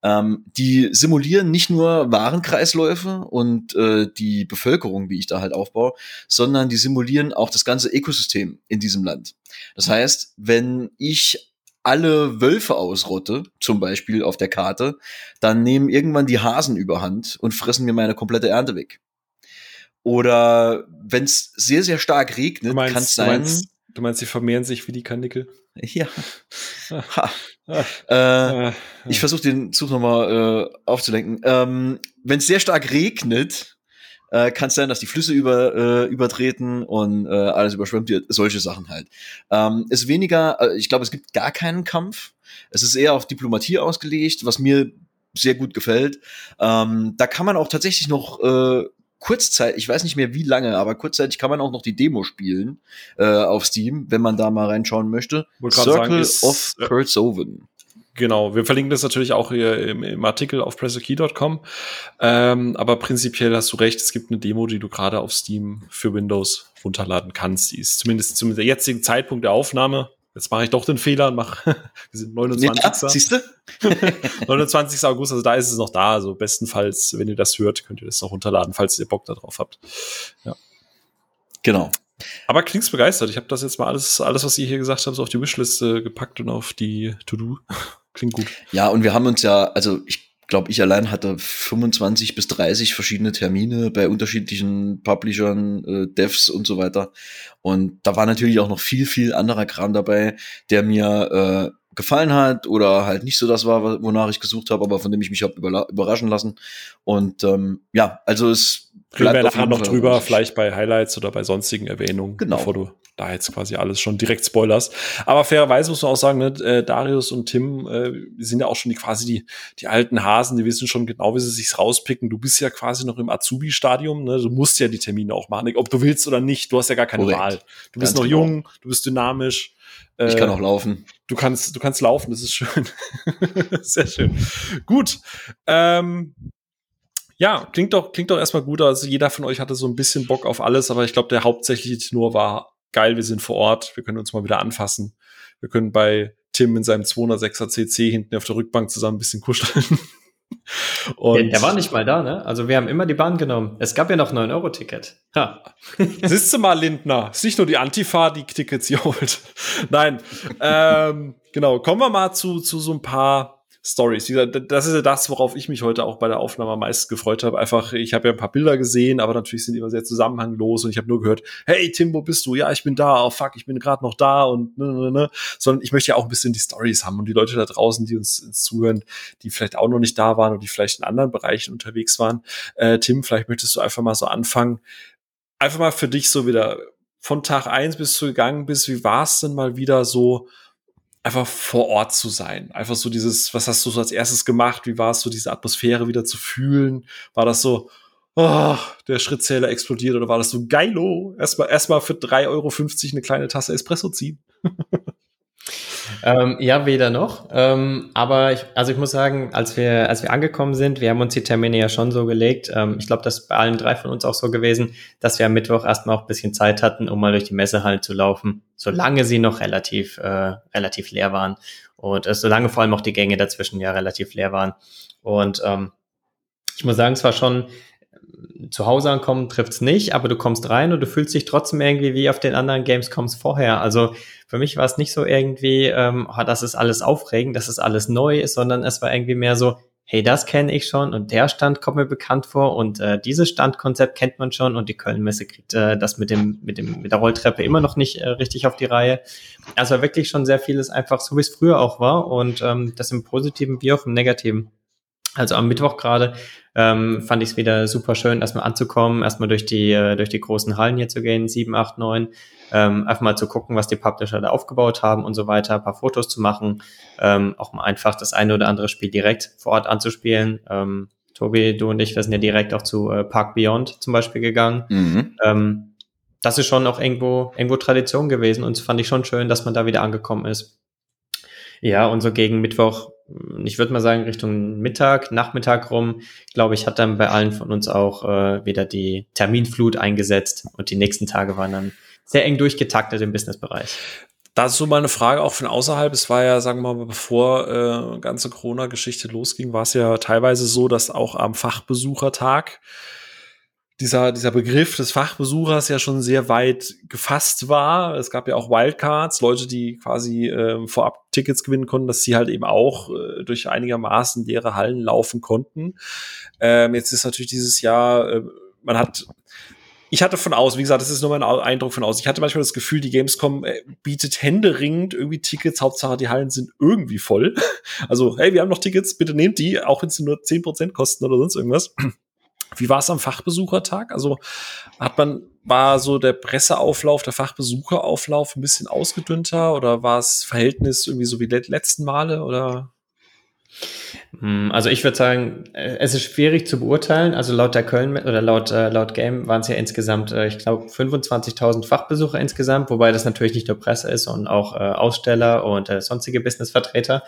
ähm, die simulieren nicht nur Warenkreisläufe und äh, die Bevölkerung, wie ich da halt aufbaue, sondern die simulieren auch das ganze Ökosystem in diesem Land. Das heißt, wenn ich alle Wölfe ausrotte, zum Beispiel auf der Karte, dann nehmen irgendwann die Hasen überhand und fressen mir meine komplette Ernte weg. Oder wenn es sehr, sehr stark regnet, kann es sein. Du meinst, du meinst, sie vermehren sich wie die Kanickel? Ja. Ha. Äh, ich versuche den Zug nochmal äh, aufzulenken. Ähm, Wenn es sehr stark regnet, äh, kann es sein, dass die Flüsse über, äh, übertreten und äh, alles überschwemmt wird. Solche Sachen halt. Ähm, ist weniger, äh, ich glaube, es gibt gar keinen Kampf. Es ist eher auf Diplomatie ausgelegt, was mir sehr gut gefällt. Ähm, da kann man auch tatsächlich noch äh, kurzzeit, ich weiß nicht mehr wie lange, aber kurzzeitig kann man auch noch die Demo spielen äh, auf Steam, wenn man da mal reinschauen möchte. Circle sagen, ist, of Kurtzoven. Genau, wir verlinken das natürlich auch hier im, im Artikel auf pressekey.com. Ähm, aber prinzipiell hast du recht, es gibt eine Demo, die du gerade auf Steam für Windows runterladen kannst. Die ist zumindest zum jetzigen Zeitpunkt der Aufnahme jetzt mache ich doch den Fehler und mache, [laughs] wir sind 29. Ja, siehst du? 29. August, also da ist es noch da. Also bestenfalls, wenn ihr das hört, könnt ihr das noch runterladen, falls ihr Bock darauf habt. Ja. Genau. Aber klingst begeistert. Ich habe das jetzt mal alles, alles, was ihr hier gesagt habt, so auf die Wishliste gepackt und auf die To-Do. [laughs] Klingt gut. Ja, und wir haben uns ja, also ich glaube ich allein hatte 25 bis 30 verschiedene Termine bei unterschiedlichen Publishern, äh, Devs und so weiter. Und da war natürlich auch noch viel, viel anderer Kram dabei, der mir äh, gefallen hat oder halt nicht so das war, wonach ich gesucht habe, aber von dem ich mich habe überraschen lassen. Und ähm, ja, also es Reden wir nachher noch drüber, vielleicht bei Highlights oder bei sonstigen Erwähnungen, genau. bevor du da jetzt quasi alles schon direkt spoilerst. Aber fairerweise muss man auch sagen, ne, äh, Darius und Tim äh, sind ja auch schon die quasi die, die alten Hasen, die wissen schon genau, wie sie sich rauspicken. Du bist ja quasi noch im Azubi-Stadium, ne? du musst ja die Termine auch machen, ob du willst oder nicht, du hast ja gar keine Korrekt. Wahl. Du bist Ganz noch genau. jung, du bist dynamisch. Ich kann äh, auch laufen. Du kannst, du kannst laufen, das ist schön. [laughs] Sehr schön. Gut. Ähm, ja, klingt doch, klingt doch erstmal gut. Also jeder von euch hatte so ein bisschen Bock auf alles, aber ich glaube, der hauptsächliche Tenor war geil, wir sind vor Ort, wir können uns mal wieder anfassen. Wir können bei Tim in seinem 206er CC hinten auf der Rückbank zusammen ein bisschen kuscheln. [laughs] Und der, der, war nicht mal da, ne? Also wir haben immer die Bahn genommen. Es gab ja noch 9-Euro-Ticket. [laughs] Siehst du mal, Lindner. Ist nicht nur die Antifa, die Tickets hier holt. [laughs] Nein. ähm, genau. Kommen wir mal zu, zu so ein paar Stories. Das ist ja das, worauf ich mich heute auch bei der Aufnahme am meisten gefreut habe. Einfach, ich habe ja ein paar Bilder gesehen, aber natürlich sind die immer sehr zusammenhanglos und ich habe nur gehört, hey Tim, wo bist du? Ja, ich bin da. Oh fuck, ich bin gerade noch da und ne, ne, ne. Sondern ich möchte ja auch ein bisschen die Stories haben und die Leute da draußen, die uns, uns zuhören, die vielleicht auch noch nicht da waren und die vielleicht in anderen Bereichen unterwegs waren. Äh, Tim, vielleicht möchtest du einfach mal so anfangen. Einfach mal für dich so wieder von Tag eins bis du gegangen bist, wie war es denn mal wieder so einfach vor Ort zu sein. Einfach so dieses, was hast du so als erstes gemacht? Wie war es so, diese Atmosphäre wieder zu fühlen? War das so, oh, der Schrittzähler explodiert oder war das so geilo? Erstmal, erstmal für 3,50 Euro eine kleine Tasse Espresso ziehen. [laughs] Ähm, ja, weder noch. Ähm, aber ich, also ich muss sagen, als wir, als wir angekommen sind, wir haben uns die Termine ja schon so gelegt. Ähm, ich glaube, das ist bei allen drei von uns auch so gewesen, dass wir am Mittwoch erstmal auch ein bisschen Zeit hatten, um mal durch die Messehalle zu laufen, solange sie noch relativ, äh, relativ leer waren. Und äh, solange vor allem auch die Gänge dazwischen ja relativ leer waren. Und ähm, ich muss sagen, es war schon zu Hause ankommen trifft's nicht, aber du kommst rein und du fühlst dich trotzdem irgendwie wie auf den anderen Gamescoms vorher. Also für mich war es nicht so irgendwie, ähm, oh, das ist alles aufregend, das ist alles neu, sondern es war irgendwie mehr so, hey, das kenne ich schon und der Stand kommt mir bekannt vor und äh, dieses Standkonzept kennt man schon und die Kölnmesse kriegt äh, das mit dem mit dem mit der Rolltreppe immer noch nicht äh, richtig auf die Reihe. Also wirklich schon sehr vieles einfach so wie es früher auch war und ähm, das im Positiven wie auch im Negativen. Also am Mittwoch gerade ähm, fand ich es wieder super schön, erstmal anzukommen, erstmal durch die, äh, durch die großen Hallen hier zu gehen, 7, 8, 9, ähm, einfach mal zu gucken, was die Publisher da aufgebaut haben und so weiter, ein paar Fotos zu machen, ähm, auch mal einfach das eine oder andere Spiel direkt vor Ort anzuspielen. Ähm, Tobi, du und ich, wir sind ja direkt auch zu äh, Park Beyond zum Beispiel gegangen. Mhm. Ähm, das ist schon auch irgendwo, irgendwo Tradition gewesen und fand ich schon schön, dass man da wieder angekommen ist. Ja, und so gegen Mittwoch ich würde mal sagen, Richtung Mittag, Nachmittag rum, glaube ich, hat dann bei allen von uns auch äh, wieder die Terminflut eingesetzt und die nächsten Tage waren dann sehr eng durchgetaktet im Businessbereich. Das ist so mal eine Frage auch von außerhalb. Es war ja, sagen wir mal, bevor äh, ganze Corona-Geschichte losging, war es ja teilweise so, dass auch am Fachbesuchertag dieser, dieser Begriff des Fachbesuchers ja schon sehr weit gefasst war. Es gab ja auch Wildcards, Leute, die quasi äh, vorab Tickets gewinnen konnten, dass sie halt eben auch äh, durch einigermaßen leere Hallen laufen konnten. Ähm, jetzt ist natürlich dieses Jahr, äh, man hat ich hatte von aus, wie gesagt, das ist nur mein Eindruck von aus. Ich hatte manchmal das Gefühl, die Gamescom äh, bietet händeringend irgendwie Tickets. Hauptsache, die Hallen sind irgendwie voll. [laughs] Also, hey, wir haben noch Tickets, bitte nehmt die, auch wenn sie nur zehn Prozent kosten oder sonst irgendwas. Wie war es am Fachbesuchertag? Also hat man, war so der Presseauflauf, der Fachbesucherauflauf ein bisschen ausgedünnter oder war es Verhältnis irgendwie so wie die letzten Male oder? Hm, also ich würde sagen, äh, es ist schwierig zu beurteilen. Also laut der Köln oder laut, äh, laut Game waren es ja insgesamt, äh, ich glaube, 25.000 Fachbesucher insgesamt, wobei das natürlich nicht nur Presse ist, sondern auch Aussteller und sonstige Businessvertreter.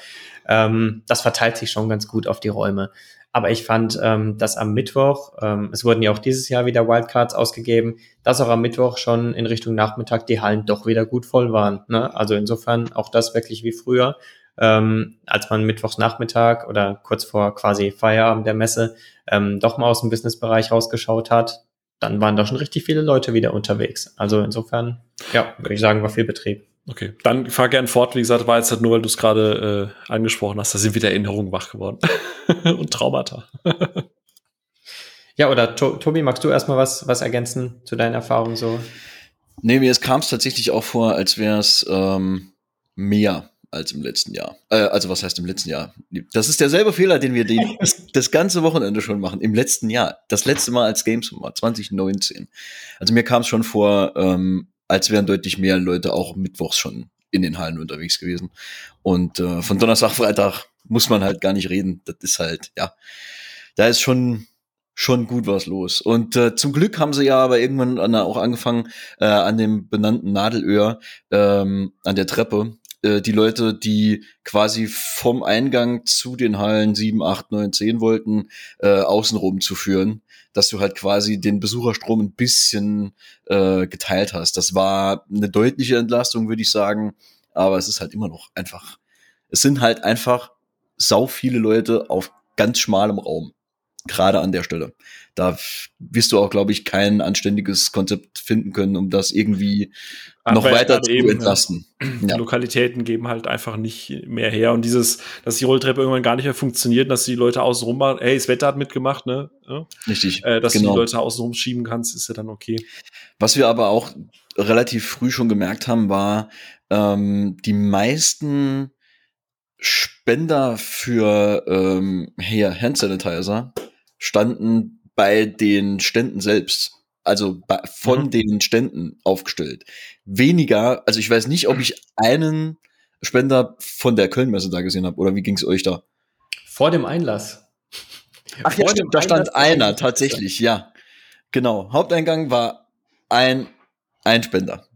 Ähm, das verteilt sich schon ganz gut auf die Räume. Aber ich fand, ähm, dass am Mittwoch, ähm, es wurden ja auch dieses Jahr wieder Wildcards ausgegeben, dass auch am Mittwoch schon in Richtung Nachmittag die Hallen doch wieder gut voll waren. Ne? Also insofern auch das wirklich wie früher, ähm, als man Mittwochs Nachmittag oder kurz vor quasi Feierabend der Messe ähm, doch mal aus dem Businessbereich rausgeschaut hat. dann waren da schon richtig viele Leute wieder unterwegs. Also insofern, ja, würde ich sagen, war viel Betrieb. Okay, dann fahr gern fort. Wie gesagt, war jetzt halt nur, weil du es gerade äh, angesprochen hast, da sind wieder Erinnerungen wach geworden. [laughs] Und Traumata. [laughs] ja, oder to Tobi, magst du erstmal was, was ergänzen zu deinen Erfahrungen so? Nee, mir kam es tatsächlich auch vor, als wäre es ähm, mehr als im letzten Jahr. Äh, also was heißt im letzten Jahr? Das ist derselbe Fehler, den wir den, [laughs] das, das, ganze Wochenende schon machen. Im letzten Jahr. Das letzte Mal als Games war 2019. Also mir kam es schon vor, ähm, als wären deutlich mehr Leute auch mittwochs schon in den Hallen unterwegs gewesen. Und äh, von Donnerstag, Freitag muss man halt gar nicht reden. Das ist halt, ja, da ist schon schon gut was los. Und äh, zum Glück haben sie ja aber irgendwann an, auch angefangen, äh, an dem benannten Nadelöhr, ähm, an der Treppe, äh, die Leute, die quasi vom Eingang zu den Hallen 7, 8, 9, 10 wollten, äh, außenrum zu führen dass du halt quasi den Besucherstrom ein bisschen äh, geteilt hast. Das war eine deutliche Entlastung, würde ich sagen, aber es ist halt immer noch einfach, es sind halt einfach sau viele Leute auf ganz schmalem Raum. Gerade an der Stelle. Da wirst du auch, glaube ich, kein anständiges Konzept finden können, um das irgendwie Ach, noch weiter zu eben, entlasten. [clears throat] Ja. Lokalitäten geben halt einfach nicht mehr her. Und dieses, dass die Rolltreppe irgendwann gar nicht mehr funktioniert, dass die Leute außen machen, hey, das Wetter hat mitgemacht, ne? Ja? Richtig. Äh, dass genau. du die genau. Leute außen schieben kannst, ist ja dann okay. Was wir aber auch relativ früh schon gemerkt haben, war, ähm, die meisten Spender für ähm, Hand Sanitizer standen bei den Ständen selbst. Also bei, von mhm. den Ständen aufgestellt. Weniger, also ich weiß nicht, ob ich einen Spender von der Kölnmesse da gesehen habe, oder wie ging es euch da? Vor dem Einlass. Ach ja, stimmt, da stand einer tatsächlich, ja. Genau. Haupteingang war ein, ein Spender.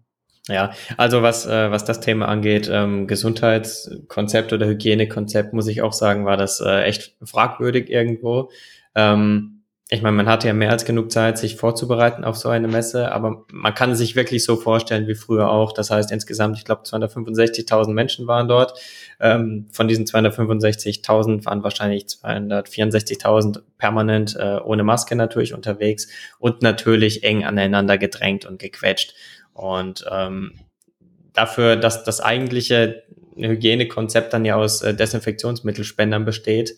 Ja, also was, äh, was das Thema angeht, ähm, Gesundheitskonzept oder Hygienekonzept, muss ich auch sagen, war das äh, echt fragwürdig irgendwo. Ähm, ich meine, man hatte ja mehr als genug Zeit, sich vorzubereiten auf so eine Messe, aber man kann sich wirklich so vorstellen wie früher auch. Das heißt, insgesamt, ich glaube, 265.000 Menschen waren dort. Ähm, von diesen 265.000 waren wahrscheinlich 264.000 permanent äh, ohne Maske natürlich unterwegs und natürlich eng aneinander gedrängt und gequetscht. Und ähm, dafür, dass das eigentliche Hygienekonzept dann ja aus äh, Desinfektionsmittelspendern besteht,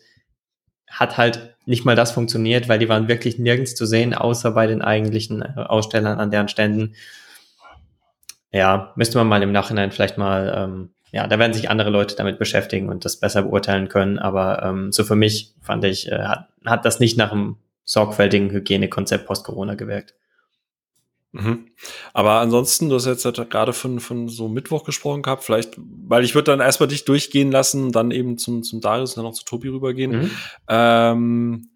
hat halt nicht mal das funktioniert, weil die waren wirklich nirgends zu sehen, außer bei den eigentlichen äh, Ausstellern an deren Ständen. Ja, müsste man mal im Nachhinein vielleicht mal, ähm, ja, da werden sich andere Leute damit beschäftigen und das besser beurteilen können. Aber ähm, so für mich fand ich, äh, hat, hat das nicht nach einem sorgfältigen Hygienekonzept post-Corona gewirkt. Mhm. Aber ansonsten, du hast jetzt halt gerade von, von so Mittwoch gesprochen gehabt, vielleicht, weil ich würde dann erstmal dich durchgehen lassen, dann eben zum, zum Darius und dann noch zu Tobi rübergehen. Mhm. Ähm,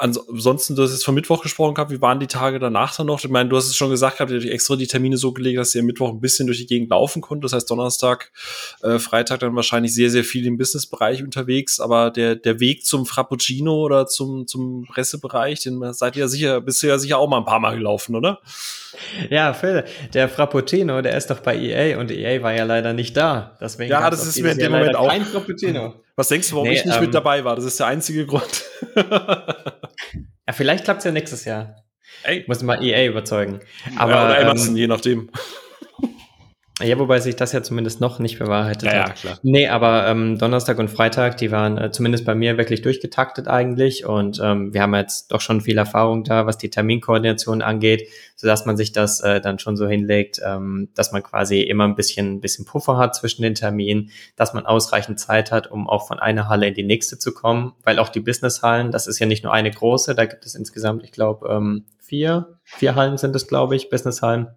ansonsten, du hast jetzt von Mittwoch gesprochen gehabt, wie waren die Tage danach dann noch? Ich meine, du hast es schon gesagt gehabt, ihr habt extra die Termine so gelegt, dass ihr Mittwoch ein bisschen durch die Gegend laufen konnte. Das heißt, Donnerstag, äh, Freitag dann wahrscheinlich sehr, sehr viel im Businessbereich unterwegs. Aber der, der Weg zum Frappuccino oder zum, zum Pressebereich, den seid ihr ja sicher, bist du ja sicher auch mal ein paar Mal gelaufen, oder? Ja, Phil, der Frappuccino, der ist doch bei EA und EA war ja leider nicht da. Deswegen ja, das ist mir in dem Moment auch. Kein Frappuccino. [laughs] Was denkst du, warum nee, ich nicht ähm, mit dabei war? Das ist der einzige Grund. [laughs] ja, vielleicht klappt es ja nächstes Jahr. Ey. Muss mal EA überzeugen. Aber, ja, oder Amazon, ähm, je nachdem. Ja, wobei sich das ja zumindest noch nicht bewahrheitet ja, hat. Ja, klar. Nee, aber ähm, Donnerstag und Freitag, die waren äh, zumindest bei mir wirklich durchgetaktet eigentlich. Und ähm, wir haben jetzt doch schon viel Erfahrung da, was die Terminkoordination angeht, sodass man sich das äh, dann schon so hinlegt, ähm, dass man quasi immer ein bisschen, ein bisschen Puffer hat zwischen den Terminen, dass man ausreichend Zeit hat, um auch von einer Halle in die nächste zu kommen. Weil auch die Businesshallen, das ist ja nicht nur eine große, da gibt es insgesamt, ich glaube, ähm, vier, vier Hallen sind es, glaube ich, Businesshallen.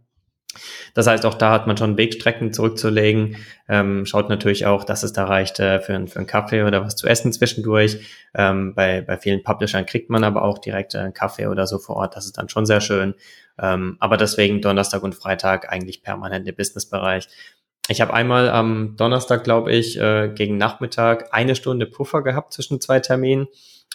Das heißt, auch da hat man schon Wegstrecken zurückzulegen. Ähm, schaut natürlich auch, dass es da reicht äh, für, für einen Kaffee oder was zu essen zwischendurch. Ähm, bei, bei vielen Publishern kriegt man aber auch direkt äh, einen Kaffee oder so vor Ort. Das ist dann schon sehr schön. Ähm, aber deswegen Donnerstag und Freitag eigentlich permanent im Businessbereich. Ich habe einmal am Donnerstag, glaube ich, äh, gegen Nachmittag eine Stunde Puffer gehabt zwischen zwei Terminen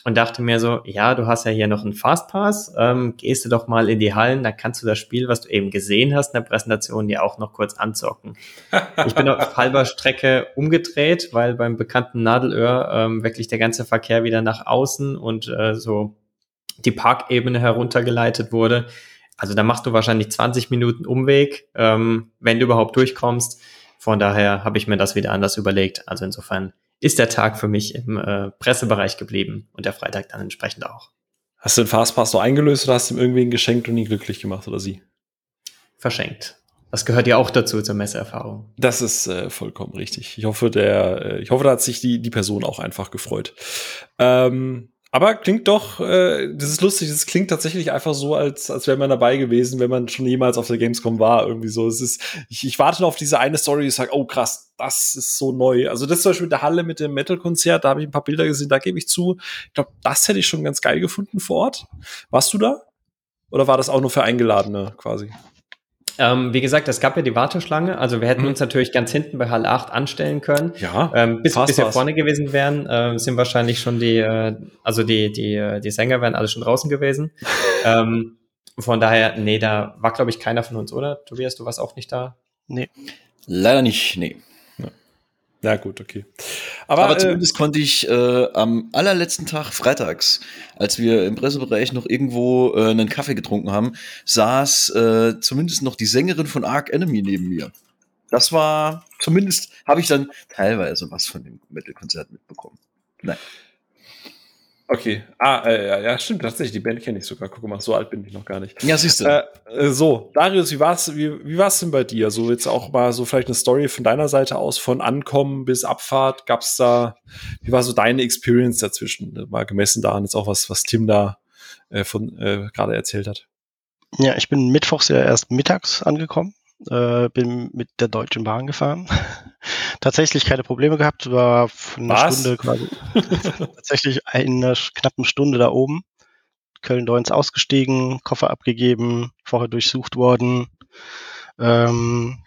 und dachte mir so, ja, du hast ja hier noch einen Fastpass, ähm, gehst du doch mal in die Hallen, da kannst du das Spiel, was du eben gesehen hast in der Präsentation, ja auch noch kurz anzocken. [laughs] ich bin auf halber Strecke umgedreht, weil beim bekannten Nadelöhr ähm, wirklich der ganze Verkehr wieder nach außen und äh, so die Parkebene heruntergeleitet wurde. Also da machst du wahrscheinlich 20 Minuten Umweg, ähm, wenn du überhaupt durchkommst. Von daher habe ich mir das wieder anders überlegt. Also insofern ist der Tag für mich im äh, Pressebereich geblieben und der Freitag dann entsprechend auch. Hast du den Fastpass noch eingelöst oder hast du ihm irgendwen geschenkt und ihn glücklich gemacht oder sie? Verschenkt. Das gehört ja auch dazu zur Messeerfahrung. Das ist äh, vollkommen richtig. Ich hoffe, der, äh, ich hoffe, da hat sich die, die Person auch einfach gefreut. Ähm, aber klingt doch, äh, das ist lustig, das klingt tatsächlich einfach so, als, als wäre man dabei gewesen, wenn man schon jemals auf der Gamescom war. Irgendwie so. Es ist, ich, ich warte noch auf diese eine Story, ich sage, oh krass, das ist so neu. Also das zum Beispiel mit der Halle mit dem Metal-Konzert, da habe ich ein paar Bilder gesehen, da gebe ich zu. Ich glaube, das hätte ich schon ganz geil gefunden vor Ort. Warst du da? Oder war das auch nur für Eingeladene quasi? Ähm, wie gesagt, es gab ja die Warteschlange. Also wir hätten mhm. uns natürlich ganz hinten bei Hall 8 anstellen können. Ja. Ähm, bis, bis wir vorne gewesen wären, äh, sind wahrscheinlich schon die, äh, also die, die, äh, die Sänger wären alle schon draußen gewesen. [laughs] ähm, von daher, nee, da war, glaube ich, keiner von uns, oder? Tobias, du warst auch nicht da? Nee. Leider nicht, nee. Ja, gut, okay. Aber, Aber äh, zumindest äh, konnte ich äh, am allerletzten Tag, freitags, als wir im Pressebereich noch irgendwo äh, einen Kaffee getrunken haben, saß äh, zumindest noch die Sängerin von Ark Enemy neben mir. Das war, zumindest habe ich dann teilweise was von dem Metal-Konzert mitbekommen. Nein. Okay. Ah, äh, ja, stimmt, tatsächlich, die Band kenne ich sogar. Guck mal, so alt bin ich noch gar nicht. Ja, siehst du. Äh, äh, so, Darius, wie war's, wie, wie war's denn bei dir? So jetzt auch mal so vielleicht eine Story von deiner Seite aus, von Ankommen bis Abfahrt. Gab's da, wie war so deine Experience dazwischen? Mal gemessen daran jetzt auch was, was Tim da äh, von äh, gerade erzählt hat. Ja, ich bin mittwochs ja erst mittags angekommen äh, bin mit der Deutschen Bahn gefahren. [laughs] Tatsächlich keine Probleme gehabt, war eine Was? Stunde quasi. [laughs] tatsächlich eine knappen Stunde da oben. Köln-Deutz ausgestiegen, Koffer abgegeben, vorher durchsucht worden. Ähm,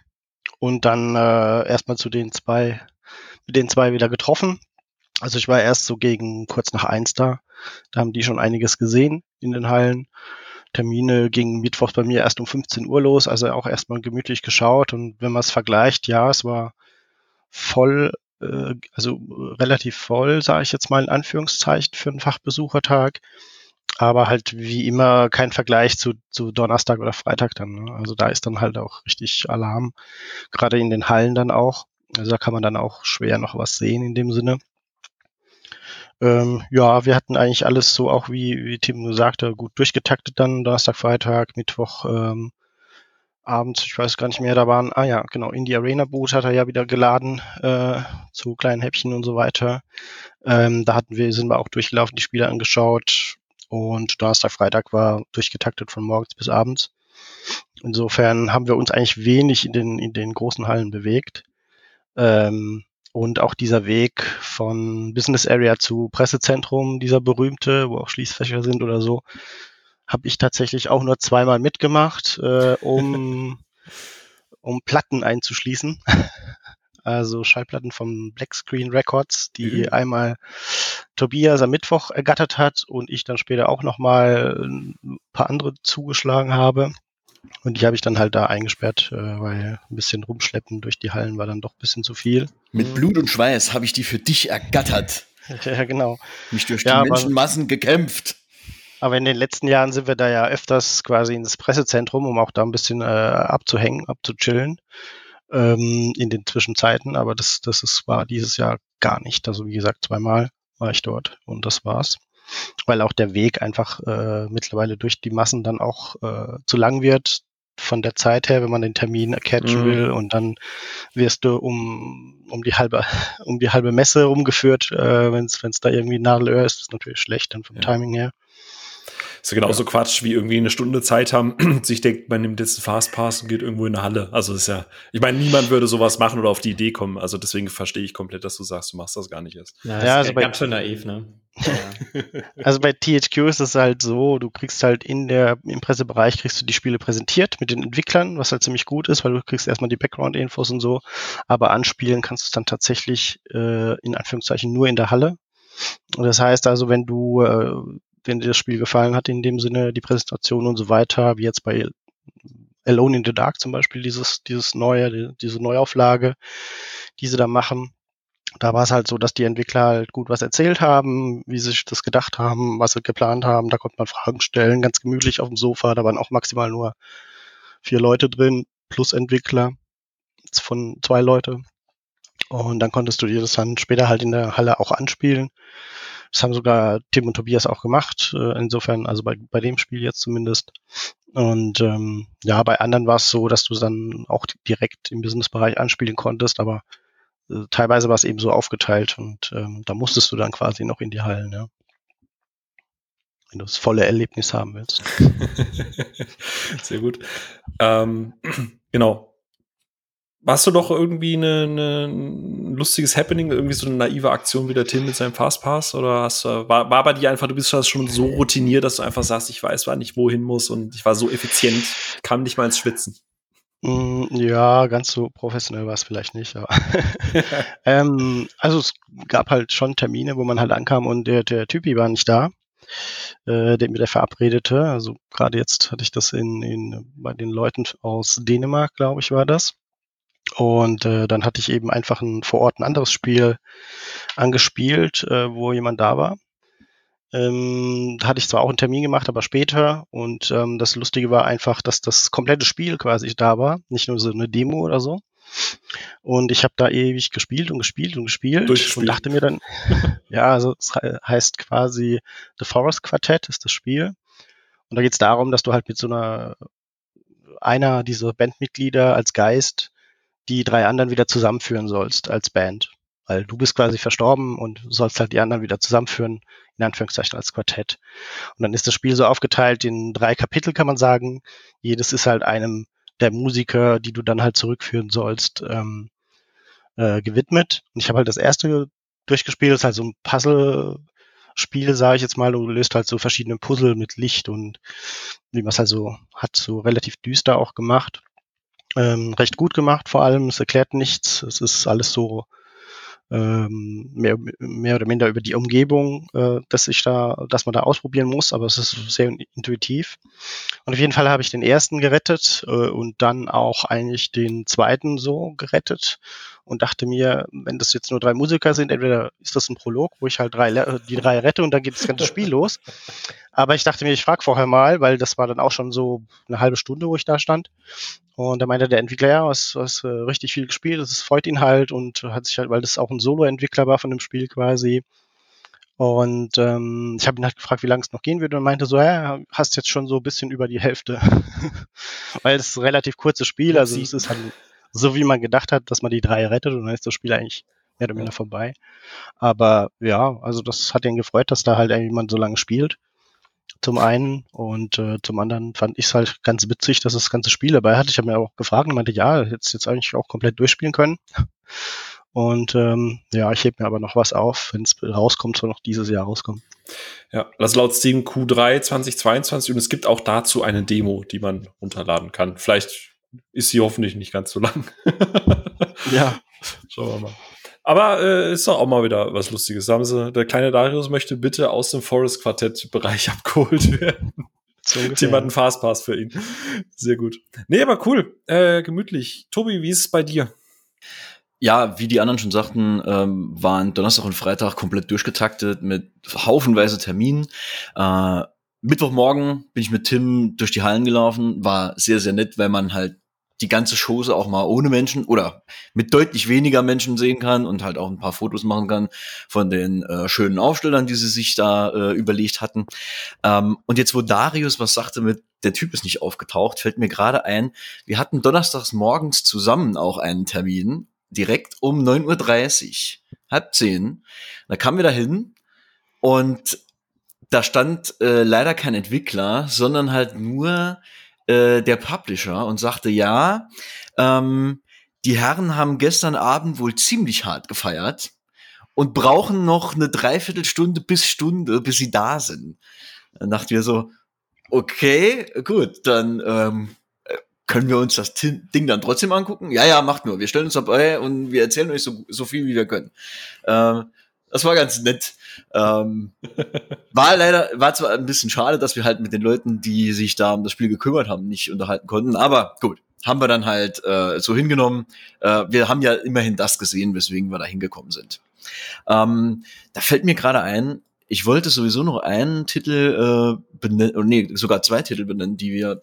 und dann äh, erstmal zu den zwei, mit den zwei wieder getroffen. Also ich war erst so gegen kurz nach eins da. Da haben die schon einiges gesehen in den Hallen. Termine gingen Mittwochs bei mir erst um 15 Uhr los, also auch erstmal gemütlich geschaut. Und wenn man es vergleicht, ja, es war voll, äh, also relativ voll, sage ich jetzt mal in Anführungszeichen, für einen Fachbesuchertag. Aber halt wie immer kein Vergleich zu, zu Donnerstag oder Freitag dann. Ne? Also da ist dann halt auch richtig Alarm, gerade in den Hallen dann auch. Also da kann man dann auch schwer noch was sehen in dem Sinne. Ähm, ja, wir hatten eigentlich alles so auch wie, wie Tim gesagt hat, gut durchgetaktet dann, Donnerstag, Freitag, Mittwoch, ähm, abends, ich weiß gar nicht mehr, da waren, ah ja, genau, in die Arena Boot hat er ja wieder geladen, äh, zu kleinen Häppchen und so weiter. Ähm, da hatten wir, sind wir auch durchgelaufen, die Spiele angeschaut und Donnerstag, Freitag war durchgetaktet von morgens bis abends. Insofern haben wir uns eigentlich wenig in den, in den großen Hallen bewegt. Ähm, und auch dieser Weg von Business Area zu Pressezentrum, dieser berühmte, wo auch Schließfächer sind oder so, habe ich tatsächlich auch nur zweimal mitgemacht, äh, um, [laughs] um Platten einzuschließen. [laughs] Also Schallplatten von Black Screen Records, die mhm. einmal Tobias am Mittwoch ergattert hat und ich dann später auch nochmal ein paar andere zugeschlagen habe. Und die habe ich dann halt da eingesperrt, äh, weil ein bisschen rumschleppen durch die Hallen war dann doch ein bisschen zu viel. Mit Blut und Schweiß habe ich die für dich ergattert. [laughs] ja, genau. Mich durch die ja, Menschenmassen gekämpft. Aber in den letzten Jahren sind wir da ja öfters quasi ins Pressezentrum, um auch da ein bisschen äh, abzuhängen, abzuchillen ähm, in den Zwischenzeiten. Aber das, das ist, war dieses Jahr gar nicht. Also wie gesagt, zweimal war ich dort und das war's weil auch der Weg einfach äh, mittlerweile durch die Massen dann auch äh, zu lang wird von der Zeit her, wenn man den Termin catchen mhm. will und dann wirst du um, um die halbe um die halbe Messe rumgeführt, äh, wenn es da irgendwie Nadelöhr ist, ist natürlich schlecht dann vom ja. Timing her. Ist ja genauso ja. Quatsch, wie irgendwie eine Stunde Zeit haben, [clears throat] sich denkt, man nimmt jetzt einen Fastpass und geht irgendwo in eine Halle. Also ist ja, ich meine, niemand würde sowas machen oder auf die Idee kommen. Also deswegen verstehe ich komplett, dass du sagst, du machst das gar nicht erst. Ja, ja also ganz schön naiv, ne? [laughs] also bei THQ ist es halt so, du kriegst halt in der, im Pressebereich kriegst du die Spiele präsentiert mit den Entwicklern, was halt ziemlich gut ist, weil du kriegst erstmal die Background-Infos und so, aber anspielen kannst du es dann tatsächlich äh, in Anführungszeichen nur in der Halle. Und das heißt also, wenn du, äh, wenn dir das Spiel gefallen hat, in dem Sinne, die Präsentation und so weiter, wie jetzt bei Alone in the Dark zum Beispiel, dieses, dieses neue, die, diese Neuauflage, die sie da machen, da war es halt so, dass die Entwickler halt gut was erzählt haben, wie sie sich das gedacht haben, was sie geplant haben. Da konnte man Fragen stellen, ganz gemütlich auf dem Sofa. Da waren auch maximal nur vier Leute drin, plus Entwickler von zwei Leute. Und dann konntest du dir das dann später halt in der Halle auch anspielen. Das haben sogar Tim und Tobias auch gemacht. Äh, insofern, also bei, bei dem Spiel jetzt zumindest. Und ähm, ja, bei anderen war es so, dass du dann auch direkt im Businessbereich anspielen konntest, aber äh, teilweise war es eben so aufgeteilt und ähm, da musstest du dann quasi noch in die Hallen, ja. Wenn du das volle Erlebnis haben willst. [laughs] Sehr gut. Ähm, [clears throat] genau. Hast du doch irgendwie eine, eine, ein lustiges Happening, irgendwie so eine naive Aktion wie der Tim mit seinem Fastpass? Oder hast, war, war bei dir einfach, du bist schon so routiniert, dass du einfach sagst, ich weiß, wann ich wohin muss und ich war so effizient, kam nicht mal ins Schwitzen? Mm, ja, ganz so professionell war es vielleicht nicht. Aber [laughs] [laughs] ähm, also es gab halt schon Termine, wo man halt ankam und der, der Typi war nicht da, äh, der mir der verabredete. Also gerade jetzt hatte ich das in, in bei den Leuten aus Dänemark, glaube ich, war das. Und äh, dann hatte ich eben einfach ein, vor Ort ein anderes Spiel angespielt, äh, wo jemand da war. Ähm, da hatte ich zwar auch einen Termin gemacht, aber später. Und ähm, das Lustige war einfach, dass das komplette Spiel quasi da war, nicht nur so eine Demo oder so. Und ich habe da ewig gespielt und gespielt und gespielt und dachte mir dann, [laughs] ja, also es heißt quasi The Forest Quartet ist das Spiel. Und da geht es darum, dass du halt mit so einer einer dieser Bandmitglieder als Geist die drei anderen wieder zusammenführen sollst als Band. Weil du bist quasi verstorben und sollst halt die anderen wieder zusammenführen, in Anführungszeichen als Quartett. Und dann ist das Spiel so aufgeteilt in drei Kapitel, kann man sagen. Jedes ist halt einem der Musiker, die du dann halt zurückführen sollst, ähm, äh, gewidmet. Und ich habe halt das erste durchgespielt, das ist halt so ein Puzzle-Spiel, sage ich jetzt mal. Du löst halt so verschiedene Puzzle mit Licht und wie man es halt so hat, so relativ düster auch gemacht. Ähm, recht gut gemacht vor allem. Es erklärt nichts. Es ist alles so ähm, mehr, mehr oder minder über die Umgebung, äh, dass ich da, dass man da ausprobieren muss, aber es ist sehr intuitiv. Und auf jeden Fall habe ich den ersten gerettet äh, und dann auch eigentlich den zweiten so gerettet und dachte mir, wenn das jetzt nur drei Musiker sind, entweder ist das ein Prolog, wo ich halt drei, die drei rette und dann geht das ganze Spiel [laughs] los. Aber ich dachte mir, ich frage vorher mal, weil das war dann auch schon so eine halbe Stunde, wo ich da stand. Und da meinte der Entwickler, ja, was, was äh, richtig viel gespielt, das freut ihn halt und hat sich halt, weil das auch ein Solo-Entwickler war von dem Spiel quasi. Und ähm, ich habe ihn halt gefragt, wie lange es noch gehen würde und meinte so, ja, hast jetzt schon so ein bisschen über die Hälfte. [laughs] weil es ist ein relativ kurzes Spiel, also es ist halt so, wie man gedacht hat, dass man die drei rettet und dann ist das Spiel eigentlich mehr oder weniger vorbei. Aber ja, also das hat ihn gefreut, dass da halt jemand so lange spielt zum einen und äh, zum anderen fand ich es halt ganz witzig, dass das ganze Spiel dabei hat. Ich habe mir auch gefragt und meinte, ja, jetzt jetzt eigentlich auch komplett durchspielen können. Und ähm, ja, ich heb mir aber noch was auf, wenn es rauskommt, soll noch dieses Jahr rauskommen. Ja, das laut Steam Q3 2022 und es gibt auch dazu eine Demo, die man runterladen kann. Vielleicht ist sie hoffentlich nicht ganz so lang. [laughs] ja. Schauen wir mal. Aber äh, ist doch auch mal wieder was Lustiges. Sagen sie, der kleine Darius möchte bitte aus dem Forest Quartett Bereich [laughs] abgeholt werden. So Jemand einen Fastpass für ihn. Sehr gut. Nee, aber cool. Äh, gemütlich. Tobi, wie ist es bei dir? Ja, wie die anderen schon sagten, ähm, waren Donnerstag und Freitag komplett durchgetaktet mit haufenweise Terminen. Äh, Mittwochmorgen bin ich mit Tim durch die Hallen gelaufen. War sehr, sehr nett, weil man halt die ganze Chose auch mal ohne Menschen oder mit deutlich weniger Menschen sehen kann und halt auch ein paar Fotos machen kann von den äh, schönen Aufstellern, die sie sich da äh, überlegt hatten. Ähm, und jetzt, wo Darius was sagte mit, der Typ ist nicht aufgetaucht, fällt mir gerade ein, wir hatten donnerstags morgens zusammen auch einen Termin, direkt um 9.30 Uhr, halb zehn. Da kamen wir da hin und da stand äh, leider kein Entwickler, sondern halt nur äh, der Publisher und sagte, ja, ähm, die Herren haben gestern Abend wohl ziemlich hart gefeiert und brauchen noch eine Dreiviertelstunde bis Stunde, bis sie da sind. Dann dachten wir so, okay, gut, dann ähm, können wir uns das Ding dann trotzdem angucken? Ja, ja, macht nur. Wir stellen uns dabei und wir erzählen euch so, so viel, wie wir können. Ähm, das war ganz nett. Ähm, war leider, war zwar ein bisschen schade, dass wir halt mit den Leuten, die sich da um das Spiel gekümmert haben, nicht unterhalten konnten, aber gut. haben wir dann halt äh, so hingenommen. Äh, wir haben ja immerhin das gesehen, weswegen wir da hingekommen sind. Ähm, da fällt mir gerade ein, ich wollte sowieso noch einen Titel äh, benennen, nee, sogar zwei Titel benennen, die wir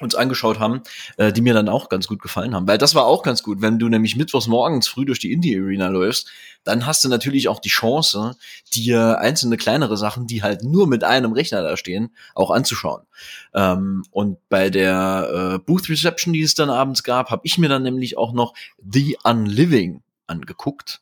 uns angeschaut haben, äh, die mir dann auch ganz gut gefallen haben. Weil das war auch ganz gut, wenn du nämlich mittwochs morgens früh durch die Indie-Arena läufst, dann hast du natürlich auch die Chance, dir einzelne kleinere Sachen, die halt nur mit einem Rechner da stehen, auch anzuschauen. Ähm, und bei der äh, Booth Reception, die es dann abends gab, habe ich mir dann nämlich auch noch The Unliving angeguckt.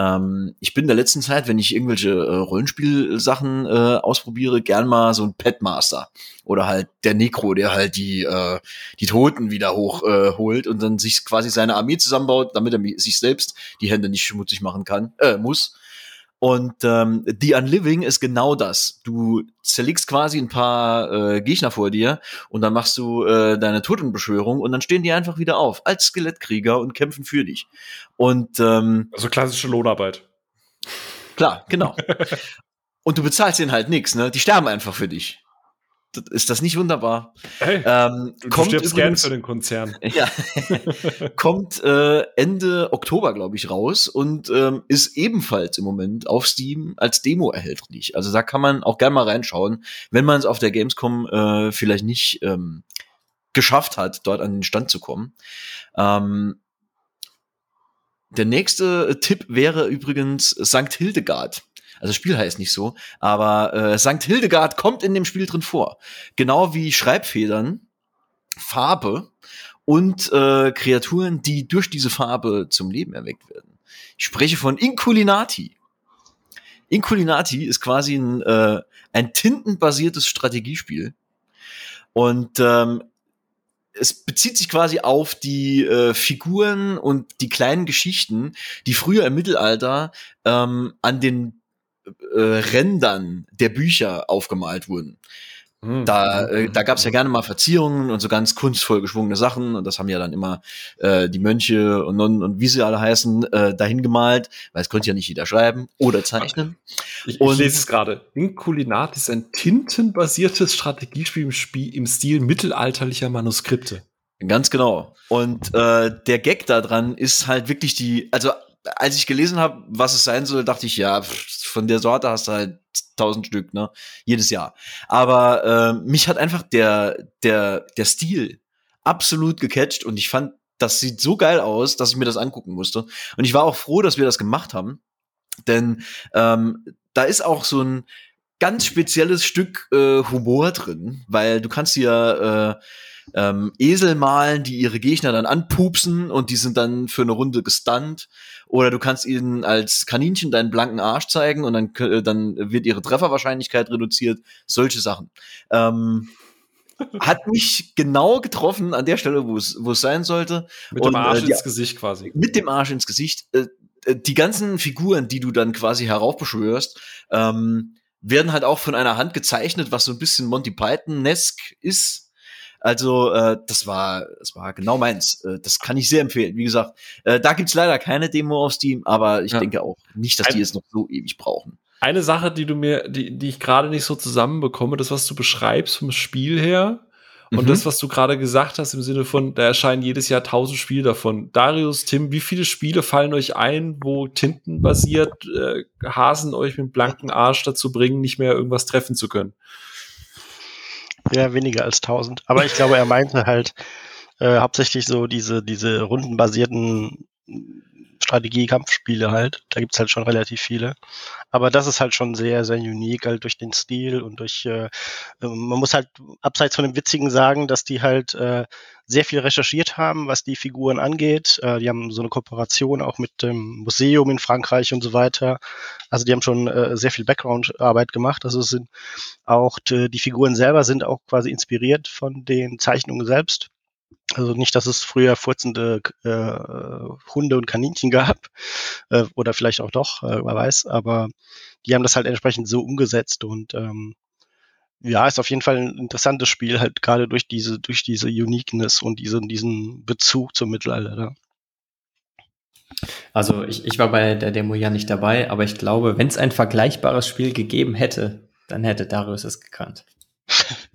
Ähm, ich bin in der letzten Zeit, wenn ich irgendwelche äh, Rollenspielsachen äh, ausprobiere, gern mal so ein Petmaster oder halt der Necro, der halt die äh, die Toten wieder hochholt äh, und dann sich quasi seine Armee zusammenbaut, damit er sich selbst die Hände nicht schmutzig machen kann, äh, muss. Und ähm, The Unliving ist genau das. Du zerlegst quasi ein paar äh, Gegner vor dir und dann machst du äh, deine Totenbeschwörung und dann stehen die einfach wieder auf als Skelettkrieger und kämpfen für dich. Und ähm, also klassische Lohnarbeit. Klar, genau. und du bezahlst denen halt nichts, ne? Die sterben einfach für dich ist das nicht wunderbar? Hey, ähm, du kommt übrigens, gern für den Konzern. [laughs] Ja, kommt äh, Ende Oktober, glaube ich, raus und ähm, ist ebenfalls im Moment auf Steam als Demo erhältlich. Also da kann man auch gerne mal reinschauen, wenn man es auf der Gamescom äh, vielleicht nicht ähm, geschafft hat, dort an den Stand zu kommen. Ähm, der nächste Tipp wäre übrigens St. Hildegard. Also das Spiel heißt nicht so, aber äh, St. Hildegard kommt in dem Spiel drin vor. Genau wie Schreibfedern, Farbe und äh, Kreaturen, die durch diese Farbe zum Leben erweckt werden. Ich spreche von Inculinati. Inculinati ist quasi ein, äh, ein tintenbasiertes Strategiespiel. Und ähm, es bezieht sich quasi auf die äh, Figuren und die kleinen Geschichten, die früher im Mittelalter ähm, an den äh, Rändern der Bücher aufgemalt wurden. Hm. Da, äh, da gab es ja gerne mal Verzierungen und so ganz kunstvoll geschwungene Sachen und das haben ja dann immer äh, die Mönche und Nonnen und wie sie alle heißen äh, dahin gemalt, weil es konnte ja nicht jeder schreiben oder zeichnen. Ich, ich lese es gerade. Inkulinat ist ein tintenbasiertes Strategiespiel im, Spiel, im Stil mittelalterlicher Manuskripte. Ganz genau. Und äh, der Gag daran ist halt wirklich die, also als ich gelesen habe, was es sein soll, dachte ich, ja, von der Sorte hast du halt tausend Stück, ne? Jedes Jahr. Aber äh, mich hat einfach der, der, der Stil absolut gecatcht und ich fand, das sieht so geil aus, dass ich mir das angucken musste. Und ich war auch froh, dass wir das gemacht haben. Denn ähm, da ist auch so ein ganz spezielles Stück äh, Humor drin, weil du kannst dir äh, ähm, Esel malen, die ihre Gegner dann anpupsen und die sind dann für eine Runde gestunt. Oder du kannst ihnen als Kaninchen deinen blanken Arsch zeigen und dann, äh, dann wird ihre Trefferwahrscheinlichkeit reduziert. Solche Sachen. Ähm, [laughs] hat mich genau getroffen an der Stelle, wo es, wo es sein sollte. Mit und, dem Arsch äh, die, ins Gesicht quasi. Mit dem Arsch ins Gesicht. Äh, äh, die ganzen Figuren, die du dann quasi heraufbeschwörst, ähm, werden halt auch von einer Hand gezeichnet, was so ein bisschen Monty Python-esque ist. Also äh, das war, das war genau meins. Äh, das kann ich sehr empfehlen. Wie gesagt, äh, da gibt's leider keine Demo auf Steam, aber ich ja. denke auch nicht, dass die es noch so ewig brauchen. Eine Sache, die du mir, die, die ich gerade nicht so zusammenbekomme, das, was du beschreibst vom Spiel her, und mhm. das, was du gerade gesagt hast, im Sinne von, da erscheinen jedes Jahr tausend Spiele davon. Darius, Tim, wie viele Spiele fallen euch ein, wo tintenbasiert äh, Hasen euch mit blanken Arsch dazu bringen, nicht mehr irgendwas treffen zu können? Ja, weniger als 1000. Aber ich glaube, er meinte halt äh, hauptsächlich so diese, diese rundenbasierten Strategie-Kampfspiele halt. Da gibt's halt schon relativ viele. Aber das ist halt schon sehr, sehr unique, halt durch den Stil und durch, äh, ähm, man muss halt abseits von dem Witzigen sagen, dass die halt äh, sehr viel recherchiert haben, was die Figuren angeht. Äh, die haben so eine Kooperation auch mit dem Museum in Frankreich und so weiter. Also die haben schon äh, sehr viel Background-Arbeit gemacht. Also es sind auch die Figuren selber sind auch quasi inspiriert von den Zeichnungen selbst. Also nicht, dass es früher furzende äh, Hunde und Kaninchen gab, äh, oder vielleicht auch doch, äh, wer weiß, aber die haben das halt entsprechend so umgesetzt und ähm, ja, ist auf jeden Fall ein interessantes Spiel, halt gerade durch diese, durch diese Uniqueness und diese, diesen Bezug zum Mittelalter. Also ich, ich war bei der Demo ja nicht dabei, aber ich glaube, wenn es ein vergleichbares Spiel gegeben hätte, dann hätte Darius es gekannt. [laughs]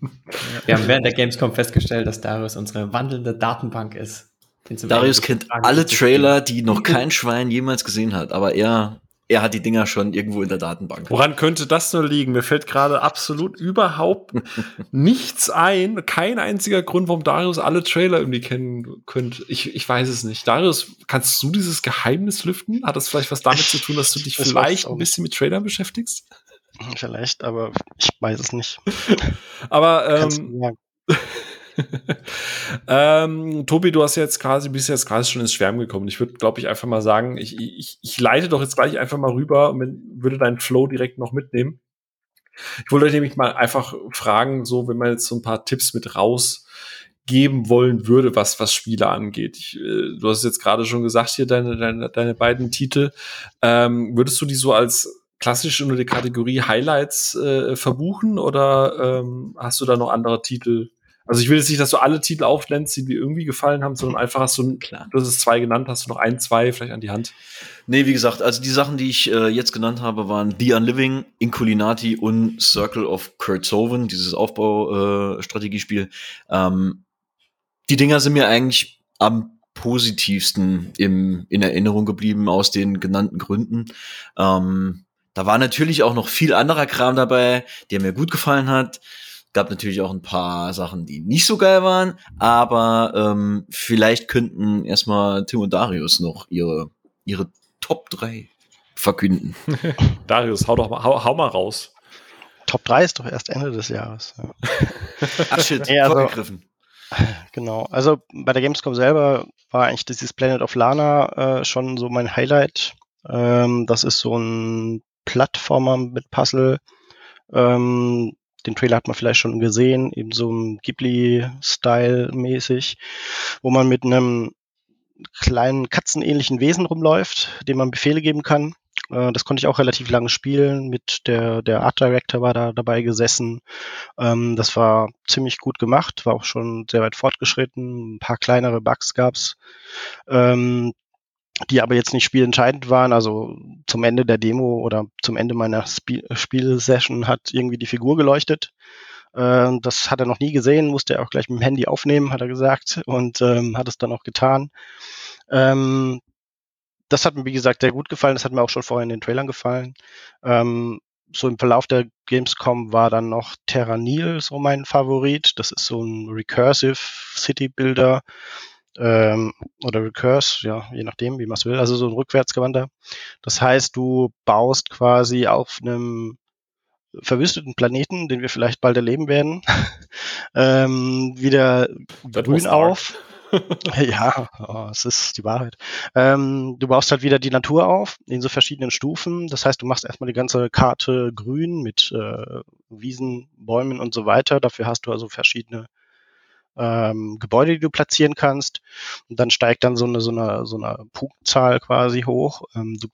[laughs] Wir haben während der Gamescom festgestellt, dass Darius unsere wandelnde Datenbank ist. Darius kennt alle Trailer, die noch kein Schwein jemals gesehen hat, aber er er hat die Dinger schon irgendwo in der Datenbank. Woran könnte das nur liegen? Mir fällt gerade absolut überhaupt [laughs] nichts ein. Kein einziger Grund, warum Darius alle Trailer irgendwie kennen könnte. Ich, ich weiß es nicht. Darius, kannst du dieses Geheimnis lüften? Hat das vielleicht was damit zu tun, dass du dich das vielleicht ein bisschen mit Trailern beschäftigst? Vielleicht, aber ich weiß es nicht. [laughs] aber ähm, [laughs] ähm, Tobi, du hast jetzt quasi, bist jetzt quasi schon ins Schwärmen gekommen. Ich würde, glaube ich, einfach mal sagen, ich, ich, ich leite doch jetzt gleich einfach mal rüber und würde deinen Flow direkt noch mitnehmen. Ich wollte euch nämlich mal einfach fragen, so, wenn man jetzt so ein paar Tipps mit rausgeben wollen würde, was, was Spiele angeht. Ich, äh, du hast jetzt gerade schon gesagt, hier deine, deine, deine beiden Titel. Ähm, würdest du die so als klassisch unter die Kategorie Highlights äh, verbuchen oder ähm, hast du da noch andere Titel, also ich will jetzt nicht, dass du alle Titel aufblendest, die dir irgendwie gefallen haben, sondern einfach hast du, Klar. du hast es zwei genannt, hast du noch ein, zwei vielleicht an die Hand? Nee, wie gesagt, also die Sachen, die ich äh, jetzt genannt habe, waren The Unliving, Inculinati und Circle of Kurtzoven, dieses Aufbaustrategiespiel. Äh, ähm, die Dinger sind mir eigentlich am positivsten im, in Erinnerung geblieben aus den genannten Gründen. Ähm, da war natürlich auch noch viel anderer Kram dabei, der mir gut gefallen hat. Gab natürlich auch ein paar Sachen, die nicht so geil waren, aber ähm, vielleicht könnten erstmal Tim und Darius noch ihre, ihre Top 3 verkünden. [laughs] Darius, hau doch mal, hau, hau mal raus. Top 3 ist doch erst Ende des Jahres. Ja. [laughs] Ach shit, nee, also, vorgegriffen. [laughs] Genau, also bei der Gamescom selber war eigentlich dieses Planet of Lana äh, schon so mein Highlight. Ähm, das ist so ein Plattformer mit Puzzle. Ähm, den Trailer hat man vielleicht schon gesehen, eben so ein Ghibli-Style mäßig, wo man mit einem kleinen katzenähnlichen Wesen rumläuft, dem man Befehle geben kann. Äh, das konnte ich auch relativ lange spielen. Mit der, der Art Director war da dabei gesessen. Ähm, das war ziemlich gut gemacht, war auch schon sehr weit fortgeschritten. Ein paar kleinere Bugs gab's. Ähm, die aber jetzt nicht spielentscheidend waren. Also zum Ende der Demo oder zum Ende meiner Sp Spielsession hat irgendwie die Figur geleuchtet. Äh, das hat er noch nie gesehen, musste er auch gleich mit dem Handy aufnehmen, hat er gesagt, und ähm, hat es dann auch getan. Ähm, das hat mir, wie gesagt, sehr gut gefallen. Das hat mir auch schon vorher in den Trailern gefallen. Ähm, so im Verlauf der Gamescom war dann noch Terranil so mein Favorit. Das ist so ein Recursive City Builder ähm, oder Recurse, ja, je nachdem, wie man es will, also so ein rückwärtsgewandter. Das heißt, du baust quasi auf einem verwüsteten Planeten, den wir vielleicht bald erleben werden, [laughs] ähm, wieder das grün auf. [laughs] ja, oh, es ist die Wahrheit. Ähm, du baust halt wieder die Natur auf in so verschiedenen Stufen. Das heißt, du machst erstmal die ganze Karte grün mit äh, Wiesen, Bäumen und so weiter. Dafür hast du also verschiedene ähm, Gebäude, die du platzieren kannst. Und dann steigt dann so eine, so eine, so eine Punktzahl quasi hoch. Ähm, du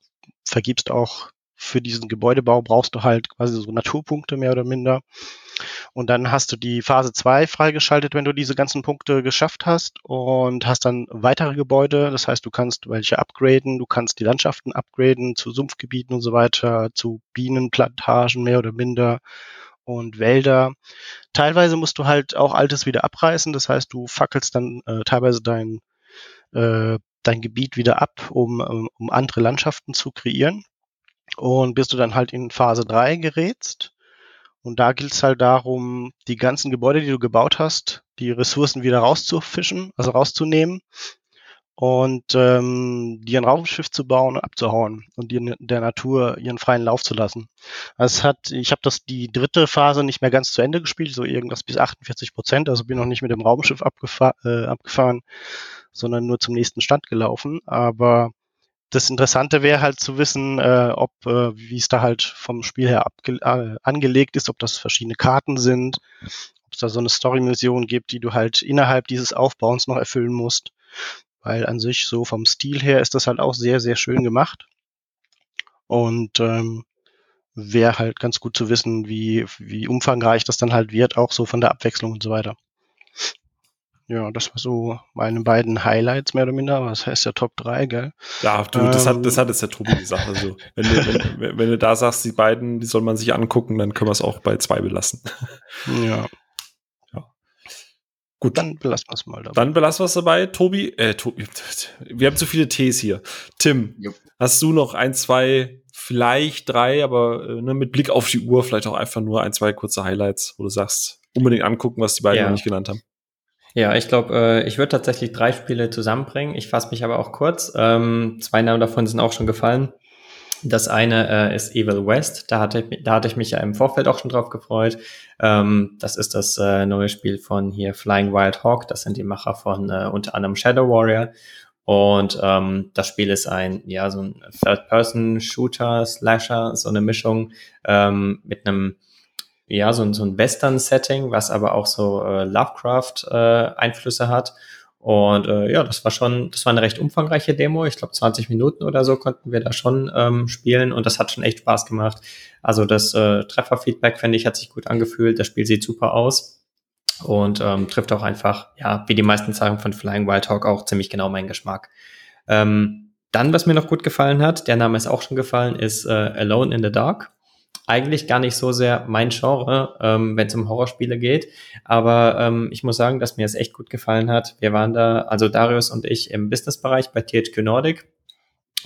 vergibst auch für diesen Gebäudebau brauchst du halt quasi so Naturpunkte mehr oder minder. Und dann hast du die Phase 2 freigeschaltet, wenn du diese ganzen Punkte geschafft hast und hast dann weitere Gebäude. Das heißt, du kannst welche upgraden, du kannst die Landschaften upgraden zu Sumpfgebieten und so weiter, zu Bienenplantagen mehr oder minder und Wälder. Teilweise musst du halt auch Altes wieder abreißen, das heißt, du fackelst dann äh, teilweise dein, äh, dein Gebiet wieder ab, um, um, um andere Landschaften zu kreieren. Und bis du dann halt in Phase 3 gerätst. Und da gilt es halt darum, die ganzen Gebäude, die du gebaut hast, die Ressourcen wieder rauszufischen, also rauszunehmen und ähm, die ein Raumschiff zu bauen und abzuhauen und die, der Natur ihren freien Lauf zu lassen. Es hat, ich habe das die dritte Phase nicht mehr ganz zu Ende gespielt, so irgendwas bis 48 Prozent, also bin noch nicht mit dem Raumschiff abgefahr, äh, abgefahren, sondern nur zum nächsten Stand gelaufen. Aber das Interessante wäre halt zu wissen, äh, ob äh, wie es da halt vom Spiel her äh, angelegt ist, ob das verschiedene Karten sind, ob es da so eine Story-Mission gibt, die du halt innerhalb dieses Aufbauens noch erfüllen musst weil an sich so vom Stil her ist das halt auch sehr, sehr schön gemacht. Und ähm, wäre halt ganz gut zu wissen, wie, wie umfangreich das dann halt wird, auch so von der Abwechslung und so weiter. Ja, das war so meine beiden Highlights mehr oder minder, aber das heißt ja Top 3, gell? Ja, du, das, hat, das ähm. hat jetzt der Tobi gesagt. Also, wenn du, wenn, wenn, du da sagst, die beiden, die soll man sich angucken, dann können wir es auch bei zwei belassen. Ja. Gut. Dann belassen wir es mal dabei. Dann belassen wir es dabei. Tobi, äh, Tobi, [laughs] wir haben zu viele Ts hier. Tim, Jo. hast du noch ein, zwei, vielleicht drei, aber äh, ne, mit Blick auf die Uhr vielleicht auch einfach nur ein, zwei kurze Highlights, wo du sagst, unbedingt angucken, was die beiden Ja. noch nicht genannt haben. Ja, ich glaube, äh, ich würde tatsächlich drei Spiele zusammenbringen. Ich fasse mich aber auch kurz. Ähm, zwei Namen davon sind auch schon gefallen. Das eine äh, ist Evil West. Da hatte, ich- da hatte ich mich ja im Vorfeld auch schon drauf gefreut. Ähm, das ist das äh, neue Spiel von hier Flying Wild Hawk. Das sind die Macher von äh, unter anderem Shadow Warrior. Und ähm, das Spiel ist ein, ja, so ein Third-Person-Shooter, Slasher, so eine Mischung ähm, mit einem ja, so ein, so ein Western-Setting, was aber auch so äh, Lovecraft-Einflüsse hat. Und äh, ja, das war schon, das war eine recht umfangreiche Demo. Ich glaube, 20 Minuten oder so konnten wir da schon ähm, spielen und das hat schon echt Spaß gemacht. Also das äh, Trefferfeedback, finde ich, hat sich gut angefühlt. Das Spiel sieht super aus und ähm, trifft auch einfach, ja, wie die meisten Sachen von Flying Wild Hawk auch ziemlich genau meinen Geschmack. Ähm, dann, was mir noch gut gefallen hat, der Name ist auch schon gefallen, ist äh, Alone in the Dark eigentlich gar nicht so sehr mein Genre, ähm, wenn es um Horrorspiele geht. Aber ähm, ich muss sagen, dass mir es echt gut gefallen hat. Wir waren da, also Darius und ich, im Businessbereich bei THQ Nordic.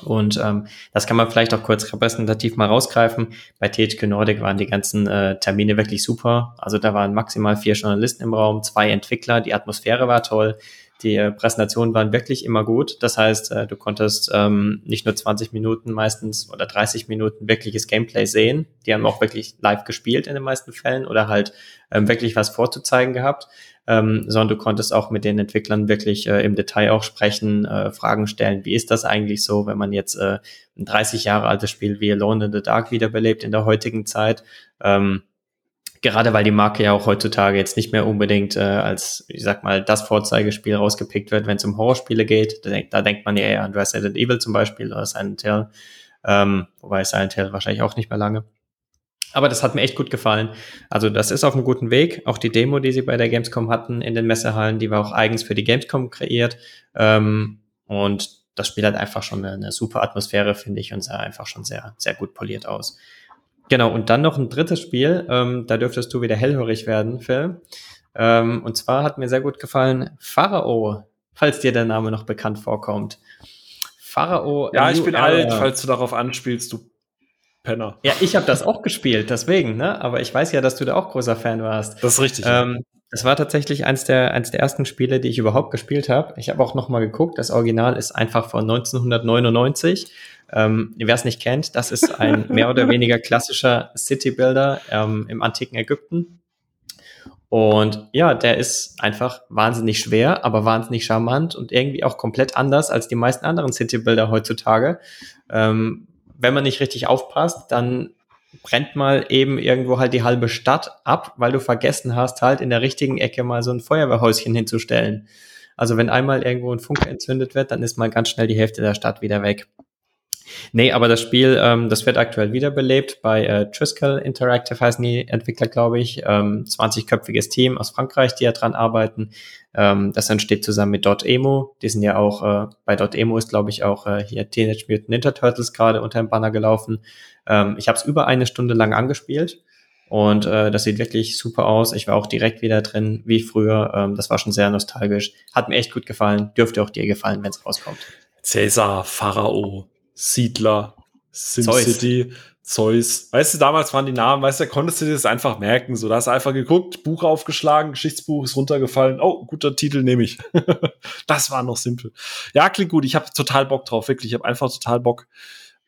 Und ähm, das kann man vielleicht auch kurz repräsentativ mal rausgreifen. Bei THQ Nordic waren die ganzen äh, Termine wirklich super. Also da waren maximal vier Journalisten im Raum, zwei Entwickler, die Atmosphäre war toll. Die Präsentationen waren wirklich immer gut. Das heißt, äh, du konntest ähm, nicht nur 20 Minuten meistens oder 30 Minuten wirkliches Gameplay sehen. Die haben auch wirklich live gespielt in den meisten Fällen oder halt ähm, wirklich was vorzuzeigen gehabt, ähm, sondern du konntest auch mit den Entwicklern wirklich äh, im Detail auch sprechen, äh, Fragen stellen. Wie ist das eigentlich so, wenn man jetzt äh, ein 30 Jahre altes Spiel wie Alone in the Dark wiederbelebt in der heutigen Zeit? Ähm, gerade weil die Marke ja auch heutzutage jetzt nicht mehr unbedingt äh, als, ich sag mal, das Vorzeigespiel rausgepickt wird, wenn es um Horrorspiele geht. Da, denk, da denkt man ja eher an Resident Evil zum Beispiel oder Silent Hill. Ähm, wobei Silent Hill wahrscheinlich auch nicht mehr lange. Aber das hat mir echt gut gefallen. Also das ist auf einem guten Weg. Auch die Demo, die sie bei der Gamescom hatten in den Messehallen, die war auch eigens für die Gamescom kreiert. Ähm, und das Spiel hat einfach schon eine, eine super Atmosphäre, finde ich, und sah einfach schon sehr, sehr gut poliert aus. Genau, und dann noch ein drittes Spiel, ähm, da dürftest du wieder hellhörig werden, Phil. Ähm, und zwar hat mir sehr gut gefallen Pharao, falls dir der Name noch bekannt vorkommt. Pharao. Ja, ich bin Era. alt, falls du darauf anspielst, du Penner. Ja, ich habe das auch gespielt, deswegen, ne? Aber ich weiß ja, dass du da auch großer Fan warst. Das ist richtig. Ähm, das war tatsächlich eins der, eins der ersten Spiele, die ich überhaupt gespielt habe. Ich habe auch noch mal geguckt. Das Original ist einfach von 1999. Ähm, Wer es nicht kennt, das ist ein [laughs] mehr oder weniger klassischer City Builder ähm, im antiken Ägypten. Und ja, der ist einfach wahnsinnig schwer, aber wahnsinnig charmant und irgendwie auch komplett anders als die meisten anderen City Builder heutzutage. Ähm, wenn man nicht richtig aufpasst, dann brennt mal eben irgendwo halt die halbe Stadt ab, weil du vergessen hast, halt in der richtigen Ecke mal so ein Feuerwehrhäuschen hinzustellen. Also wenn einmal irgendwo ein Funke entzündet wird, dann ist mal ganz schnell die Hälfte der Stadt wieder weg. Nee, aber das Spiel, ähm, das wird aktuell wiederbelebt bei äh, Triskel Interactive heißen die Entwickler, glaube ich. Ähm, 20-köpfiges Team aus Frankreich, die ja dran arbeiten. Ähm, das entsteht zusammen mit Dotemu. Die sind ja auch, äh, bei Dotemu ist, glaube ich, auch äh, hier Teenage Mutant Ninja Turtles gerade unter dem Banner gelaufen. Ähm, ich habe es über eine Stunde lang angespielt. Und äh, das sieht wirklich super aus. Ich war auch direkt wieder drin, wie früher. Ähm, das war schon sehr nostalgisch. Hat mir echt gut gefallen. Dürfte auch dir gefallen, wenn es rauskommt. Cäsar, Pharao, Siedler, SimCity, Zeus. Weißt du, damals waren die Namen, weißt du, konntest du dir das einfach merken. So, da hast du einfach geguckt, Buch aufgeschlagen, Geschichtsbuch ist runtergefallen. Oh, guter Titel nehme ich. [laughs] das war noch simpel. Ja, klingt gut. Ich habe total Bock drauf, wirklich. Ich habe einfach total Bock.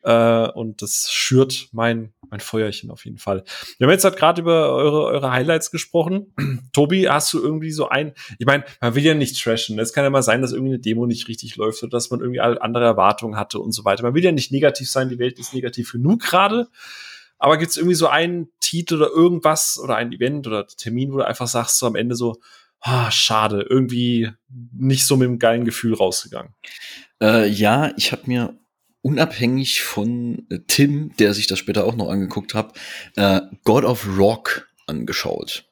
Äh, und das schürt mein, mein Feuerchen auf jeden Fall. Wir haben jetzt halt gerade über eure, eure Highlights gesprochen. [clears throat] Tobi, hast du irgendwie so ein, ich meine, man will ja nicht trashen. Es kann ja mal sein, dass irgendwie eine Demo nicht richtig läuft oder dass man irgendwie andere Erwartungen hatte und so weiter. Man will ja nicht negativ sein, die Welt ist negativ genug gerade. Aber gibt es irgendwie so einen Titel oder irgendwas oder ein Event oder Termin, wo du einfach sagst, so am Ende so, ah, schade, irgendwie nicht so mit einem geilen Gefühl rausgegangen. Äh, ja, ich habe mir unabhängig von äh, Tim, der sich das später auch noch angeguckt hat, äh, God of Rock angeschaut.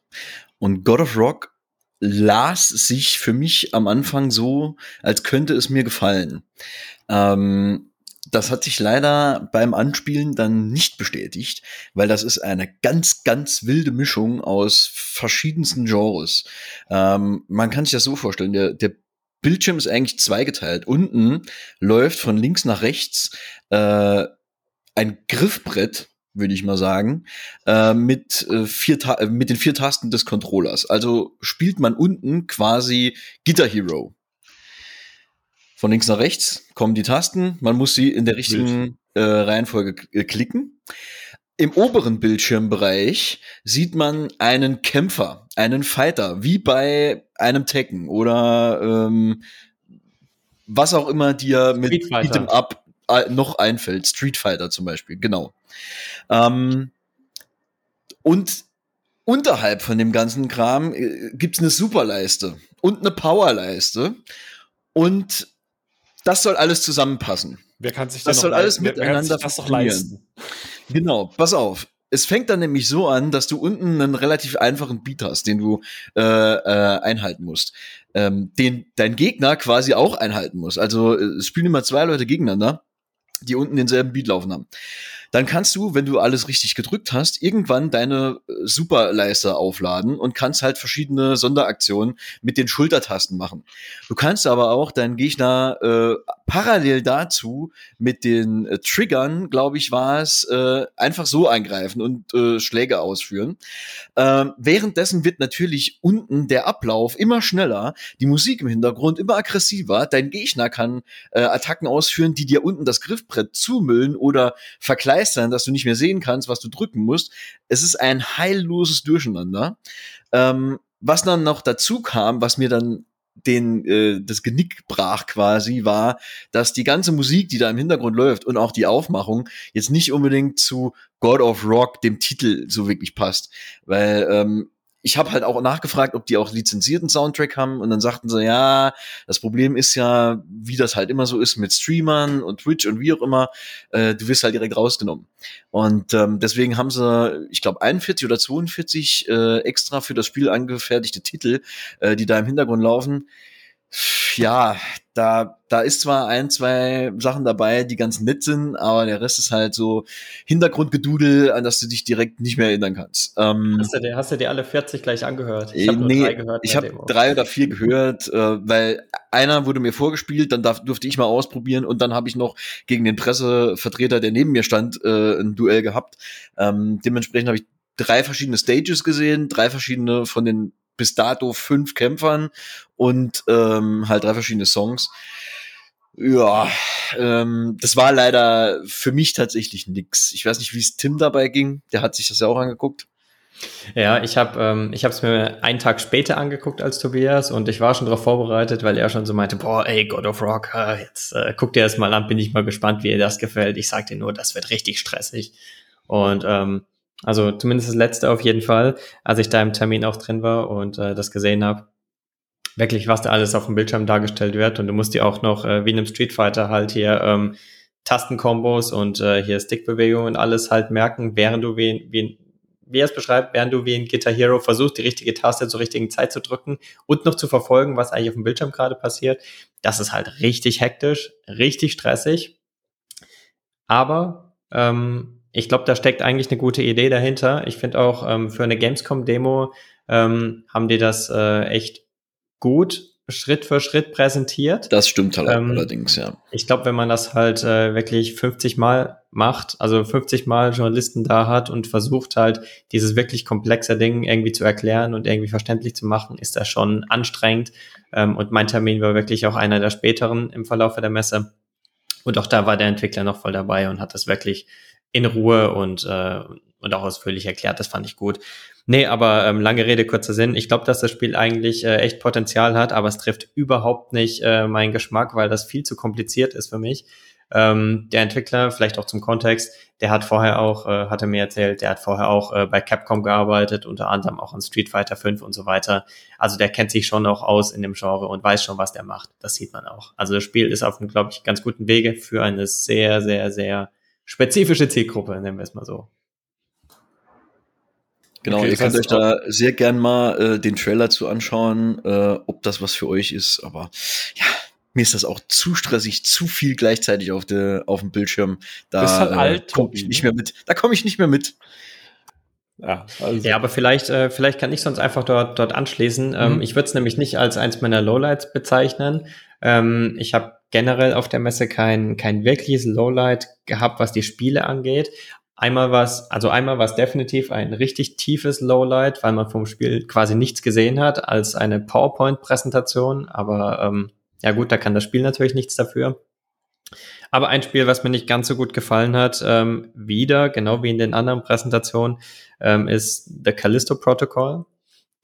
Und God of Rock las sich für mich am Anfang so, als könnte es mir gefallen. Ähm, das hat sich leider beim Anspielen dann nicht bestätigt, weil das ist eine ganz, ganz wilde Mischung aus verschiedensten Genres. Ähm, man kann sich das so vorstellen, der, der Bildschirm ist eigentlich zweigeteilt. Unten läuft von links nach rechts äh, ein Griffbrett, würde ich mal sagen, äh, mit, äh, vier Ta äh, mit den vier Tasten des Controllers. Also spielt man unten quasi Guitar Hero. Von links nach rechts kommen die Tasten. Man muss sie in der richtigen äh, Reihenfolge äh, klicken. Im oberen Bildschirmbereich sieht man einen Kämpfer, einen Fighter, wie bei einem Tekken oder ähm, was auch immer dir mit Beat'em Up äh, noch einfällt. Street Fighter zum Beispiel, genau. Ähm, und unterhalb von dem ganzen Kram äh, gibt's eine Superleiste und eine Powerleiste und das soll alles zusammenpassen. Wer kann sich das soll alles miteinander das doch leisten? Genau, pass auf. Es fängt dann nämlich so an, dass du unten einen relativ einfachen Beat hast, den du äh, äh, einhalten musst, ähm, den dein Gegner quasi auch einhalten muss. Also äh, es spielen immer zwei Leute gegeneinander, die unten denselben Beat laufen haben dann kannst du, wenn du alles richtig gedrückt hast, irgendwann deine äh, Superleiste aufladen und kannst halt verschiedene Sonderaktionen mit den Schultertasten machen. Du kannst aber auch deinen Gegner äh, parallel dazu mit den äh, Triggern, glaube ich, war es, äh, einfach so eingreifen und äh, Schläge ausführen. Ähm, währenddessen wird natürlich unten der Ablauf immer schneller, die Musik im Hintergrund immer aggressiver. Dein Gegner kann äh, Attacken ausführen, die dir unten das Griffbrett zumüllen oder verkleiden begeistern, dass du nicht mehr sehen kannst, was du drücken musst. Es ist ein heilloses Durcheinander. Ähm, was dann noch dazu kam, was mir dann den äh, das Genick brach quasi, war, dass die ganze Musik, die da im Hintergrund läuft und auch die Aufmachung jetzt nicht unbedingt zu God of Rock, dem Titel, so wirklich passt. Weil ähm, ich habe halt auch nachgefragt, ob die auch lizenzierten Soundtrack haben. Und dann sagten sie, ja, das Problem ist ja, wie das halt immer so ist mit Streamern und Twitch und wie auch immer, äh, du wirst halt direkt rausgenommen. Und ähm, deswegen haben sie, ich glaube, 41 oder 42 äh, extra für das Spiel angefertigte Titel, äh, die da im Hintergrund laufen, ja, da, da ist zwar ein, zwei Sachen dabei, die ganz nett sind, aber der Rest ist halt so Hintergrundgedudel, an das du dich direkt nicht mehr erinnern kannst. Ähm, hast, du dir, hast du dir alle 40 gleich angehört? Ich habe nee, drei gehört. Ich habe drei oder vier gehört, äh, weil einer wurde mir vorgespielt, dann darf, durfte ich mal ausprobieren und dann habe ich noch gegen den Pressevertreter, der neben mir stand, äh, ein Duell gehabt. Ähm, dementsprechend habe ich drei verschiedene Stages gesehen, drei verschiedene von den bis dato fünf Kämpfern und ähm, halt drei verschiedene Songs. Ja, ähm, das war leider für mich tatsächlich nix. Ich weiß nicht, wie es Tim dabei ging. Der hat sich das ja auch angeguckt. Ja, ich habe ähm, ich habe es mir einen Tag später angeguckt als Tobias und ich war schon darauf vorbereitet, weil er schon so meinte, boah, ey, God of Rock, äh, jetzt äh, guck dir das mal an, bin ich mal gespannt, wie dir das gefällt. Ich sag dir nur, das wird richtig stressig. Und ähm, also zumindest das letzte auf jeden Fall, als ich da im Termin auch drin war und äh, das gesehen habe. Wirklich, was da alles auf dem Bildschirm dargestellt wird. Und du musst dir auch noch, äh, wie in einem Street Fighter, halt hier ähm, Tastenkombos und äh, hier Stickbewegungen alles halt merken, während du wie, wie, wie er es beschreibt, während du wie ein Guitar Hero versuchst, die richtige Taste zur richtigen Zeit zu drücken und noch zu verfolgen, was eigentlich auf dem Bildschirm gerade passiert. Das ist halt richtig hektisch, richtig stressig. Aber ähm, ich glaube, da steckt eigentlich eine gute Idee dahinter. Ich finde auch ähm, für eine Gamescom-Demo ähm, haben die das äh, echt gut Schritt für Schritt präsentiert. Das stimmt halt ähm, allerdings, ja. Ich glaube, wenn man das halt äh, wirklich 50 Mal macht, also 50 Mal Journalisten da hat und versucht halt dieses wirklich komplexe Ding irgendwie zu erklären und irgendwie verständlich zu machen, ist das schon anstrengend. Ähm, und mein Termin war wirklich auch einer der späteren im Verlauf der Messe. Und auch da war der Entwickler noch voll dabei und hat das wirklich in Ruhe und, äh, und auch ausführlich erklärt. Das fand ich gut. Nee, aber ähm, lange Rede, kurzer Sinn. Ich glaube, dass das Spiel eigentlich äh, echt Potenzial hat, aber es trifft überhaupt nicht äh, meinen Geschmack, weil das viel zu kompliziert ist für mich. Ähm, der Entwickler, vielleicht auch zum Kontext, der hat vorher auch, äh, hatte mir erzählt, der hat vorher auch äh, bei Capcom gearbeitet, unter anderem auch an Street Fighter 5 und so weiter. Also der kennt sich schon auch aus in dem Genre und weiß schon, was der macht. Das sieht man auch. Also das Spiel ist auf einem, glaube ich, ganz guten Wege für eine sehr, sehr, sehr spezifische Zielgruppe, nennen wir es mal so. Genau, okay, ihr könnt euch da sehr gern mal äh, den Trailer zu anschauen, äh, ob das was für euch ist. Aber ja, mir ist das auch zu stressig, zu viel gleichzeitig auf, der, auf dem Bildschirm. Da Bist halt äh, alt, komme ich nicht ne? mehr mit. Da komme ich nicht mehr mit. Ja, also, Ja, aber vielleicht, äh, vielleicht kann ich sonst einfach dort, dort anschließen. Ähm, Mhm. ich würde es nämlich nicht als eins meiner Lowlights bezeichnen. Ähm, ich habe generell auf der Messe kein, kein wirkliches Lowlight gehabt, was die Spiele angeht. Einmal was, also einmal war definitiv ein richtig tiefes Lowlight, weil man vom Spiel quasi nichts gesehen hat als eine PowerPoint-Präsentation. Aber ähm, ja gut, da kann das Spiel natürlich nichts dafür. Aber ein Spiel, was mir nicht ganz so gut gefallen hat, ähm, wieder, genau wie in den anderen Präsentationen, ähm, ist The Callisto Protocol.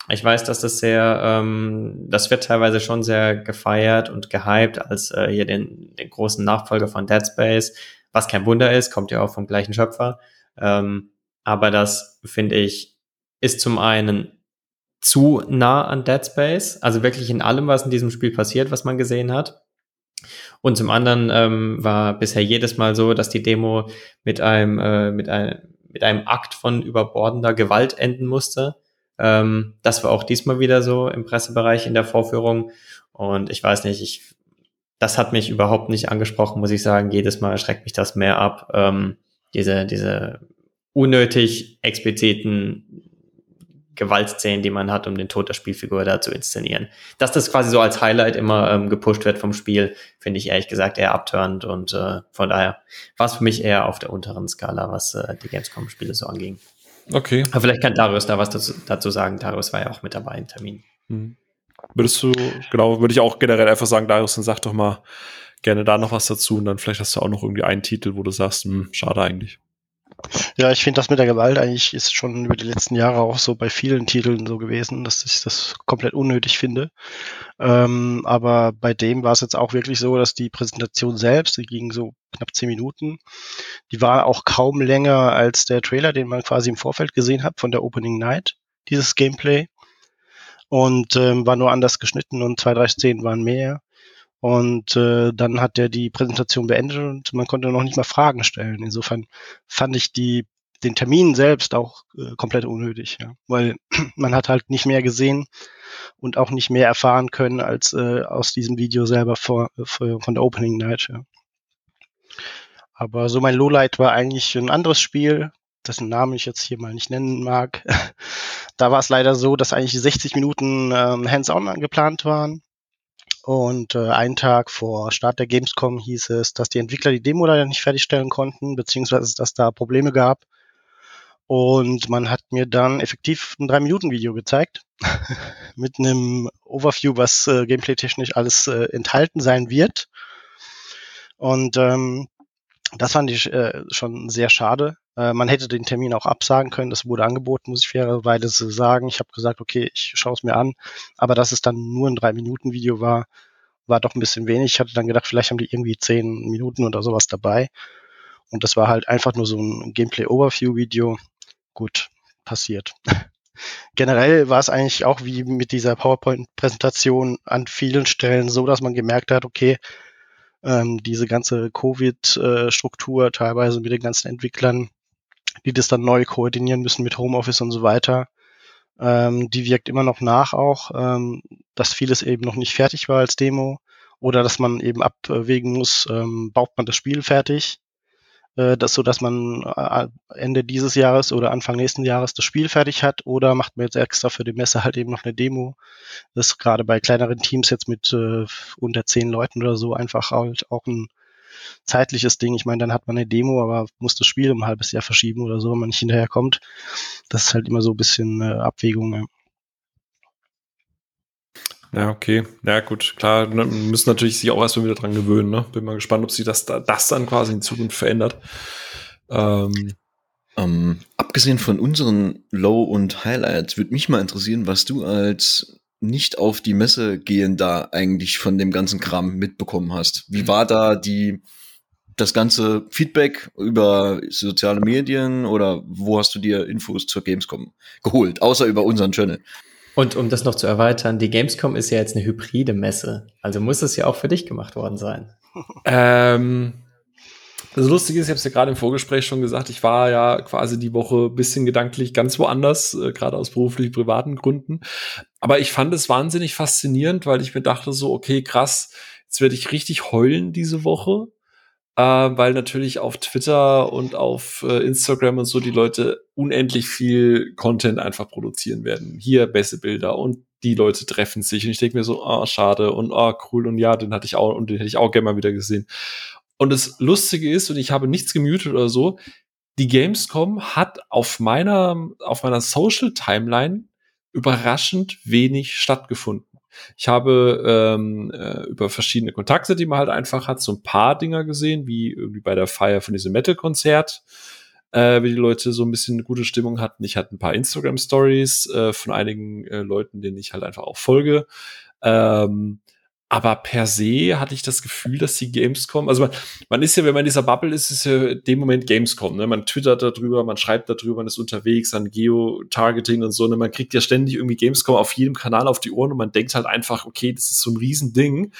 Ich weiß, dass das sehr, ähm, das wird teilweise schon sehr gefeiert und gehypt als äh, hier den, den großen Nachfolger von Dead Space, was kein Wunder ist, kommt ja auch vom gleichen Schöpfer. Ähm, aber das finde ich ist zum einen zu nah an Dead Space, also wirklich in allem, was in diesem Spiel passiert, was man gesehen hat. Und zum anderen ähm, war bisher jedes Mal so, dass die Demo mit einem, äh, mit einem, mit einem Akt von überbordender Gewalt enden musste. Ähm, das war auch diesmal wieder so im Pressebereich in der Vorführung. Und ich weiß nicht, ich, das hat mich überhaupt nicht angesprochen, muss ich sagen. Jedes Mal schreckt mich das mehr ab. Ähm, diese, diese unnötig expliziten Gewaltszenen, die man hat, um den Tod der Spielfigur da zu inszenieren. Dass das quasi so als Highlight immer ähm, gepusht wird vom Spiel, finde ich ehrlich gesagt eher abtörend und äh, von daher war es für mich eher auf der unteren Skala, was äh, die Gamescom-Spiele so anging. okay. Aber vielleicht kann Darius da was dazu, dazu sagen. Darius war ja auch mit dabei im Termin. Hm. Würdest du, genau, würde ich auch generell einfach sagen, Darius, dann sag doch mal gerne da noch was dazu und dann vielleicht hast du auch noch irgendwie einen Titel, wo du sagst, hm, schade eigentlich. Ja, ich finde das mit der Gewalt eigentlich ist schon über die letzten Jahre auch so bei vielen Titeln so gewesen, dass ich das komplett unnötig finde. Ähm, aber bei dem war es jetzt auch wirklich so, dass die Präsentation selbst, die ging so knapp zehn Minuten, die war auch kaum länger als der Trailer, den man quasi im Vorfeld gesehen hat von der Opening Night, dieses Gameplay. Und ähm, war nur anders geschnitten und zwei, drei Szenen waren mehr. Und äh, dann hat er die Präsentation beendet und man konnte noch nicht mal Fragen stellen. Insofern fand ich die, den Termin selbst auch äh, komplett unnötig, ja. weil [clears throat] man hat halt nicht mehr gesehen und auch nicht mehr erfahren können als äh, aus diesem Video selber vor, vor, von der Opening Night. Ja. Aber so mein Lowlight war eigentlich ein anderes Spiel, dessen Namen ich jetzt hier mal nicht nennen mag. [laughs] da war es leider so, dass eigentlich 60 Minuten ähm, Hands-on geplant waren. Und äh, einen Tag vor Start der Gamescom hieß es, dass die Entwickler die Demo leider nicht fertigstellen konnten, beziehungsweise dass da Probleme gab. Und man hat mir dann effektiv ein 3-Minuten-Video gezeigt [laughs] mit einem Overview, was äh, gameplay-technisch alles äh, enthalten sein wird. Und ähm, das fand ich äh, schon sehr schade. Äh, man hätte den Termin auch absagen können. Das wurde angeboten, muss ich fairerweise sagen. Ich habe gesagt, okay, ich schaue es mir an. Aber dass es dann nur ein 3-Minuten-Video war, war doch ein bisschen wenig. Ich hatte dann gedacht, vielleicht haben die irgendwie 10 Minuten oder sowas dabei. Und das war halt einfach nur so ein Gameplay-Overview-Video. Gut, passiert. [laughs] Generell war es eigentlich auch wie mit dieser PowerPoint-Präsentation an vielen Stellen so, dass man gemerkt hat, okay, ähm, diese ganze Covid-Struktur, teilweise mit den ganzen Entwicklern, die das dann neu koordinieren müssen mit Homeoffice und so weiter, ähm, die wirkt immer noch nach auch, ähm, dass vieles eben noch nicht fertig war als Demo oder dass man eben abwägen muss, ähm, baut man das Spiel fertig, äh, das so, dass man äh, Ende dieses Jahres oder Anfang nächsten Jahres das Spiel fertig hat oder macht man jetzt extra für die Messe halt eben noch eine Demo. Das ist gerade bei kleineren Teams jetzt mit äh, unter zehn Leuten oder so einfach halt auch ein zeitliches Ding. Ich meine, dann hat man eine Demo, aber muss das Spiel um ein halbes Jahr verschieben oder so, wenn man nicht hinterherkommt. Das ist halt immer so ein bisschen äh, Abwägung. Ja. Ja, okay. Ja, gut, klar. Ne, müssen natürlich sich auch erstmal wieder dran gewöhnen. Ne? Bin mal gespannt, ob sich das, das dann quasi in Zukunft verändert. Ähm, Ähm, abgesehen von unseren Low- und Highlights, würde mich mal interessieren, was du als nicht auf die Messe gehen da eigentlich von dem ganzen Kram mitbekommen hast. Wie war da die das ganze Feedback über soziale Medien oder wo hast du dir Infos zur Gamescom geholt, außer über unseren Channel? Und um das noch zu erweitern, die Gamescom ist ja jetzt eine hybride Messe. Also muss es ja auch für dich gemacht worden sein. ähm, das Lustige ist, ich habe es ja gerade im Vorgespräch schon gesagt, ich war ja quasi die Woche bisschen gedanklich ganz woanders, äh, gerade aus beruflich privaten Gründen. Aber ich fand es wahnsinnig faszinierend, weil ich mir dachte so, okay, krass, Jetzt werde ich richtig heulen diese Woche, äh, weil natürlich auf Twitter und auf äh, Instagram und so die Leute unendlich viel Content einfach produzieren werden. Hier beste Bilder und die Leute treffen sich und ich denke mir so, ah, oh, schade und ah, oh, cool und ja, den hatte ich auch und den hätte ich auch gerne mal wieder gesehen. Und das Lustige ist, und ich habe nichts gemutet oder so, die Gamescom hat auf meiner, auf meiner Social Timeline überraschend wenig stattgefunden. Ich habe ähm, äh, über verschiedene Kontakte, die man halt einfach hat, so ein paar Dinger gesehen, wie irgendwie bei der Feier von diesem Metal-Konzert, äh, wie die Leute so ein bisschen eine gute Stimmung hatten. Ich hatte ein paar Instagram-Stories äh, von einigen äh, Leuten, denen ich halt einfach auch folge. Ähm, aber per se hatte ich das Gefühl, dass die Gamescom, also man, man ist ja, wenn man in dieser Bubble ist, ist ja dem Moment Gamescom, ne? Man twittert darüber, man schreibt darüber, man ist unterwegs an Geo-Targeting und so, ne? Man kriegt ja ständig irgendwie Gamescom auf jedem Kanal auf die Ohren und man denkt halt einfach, okay, das ist so ein Riesending.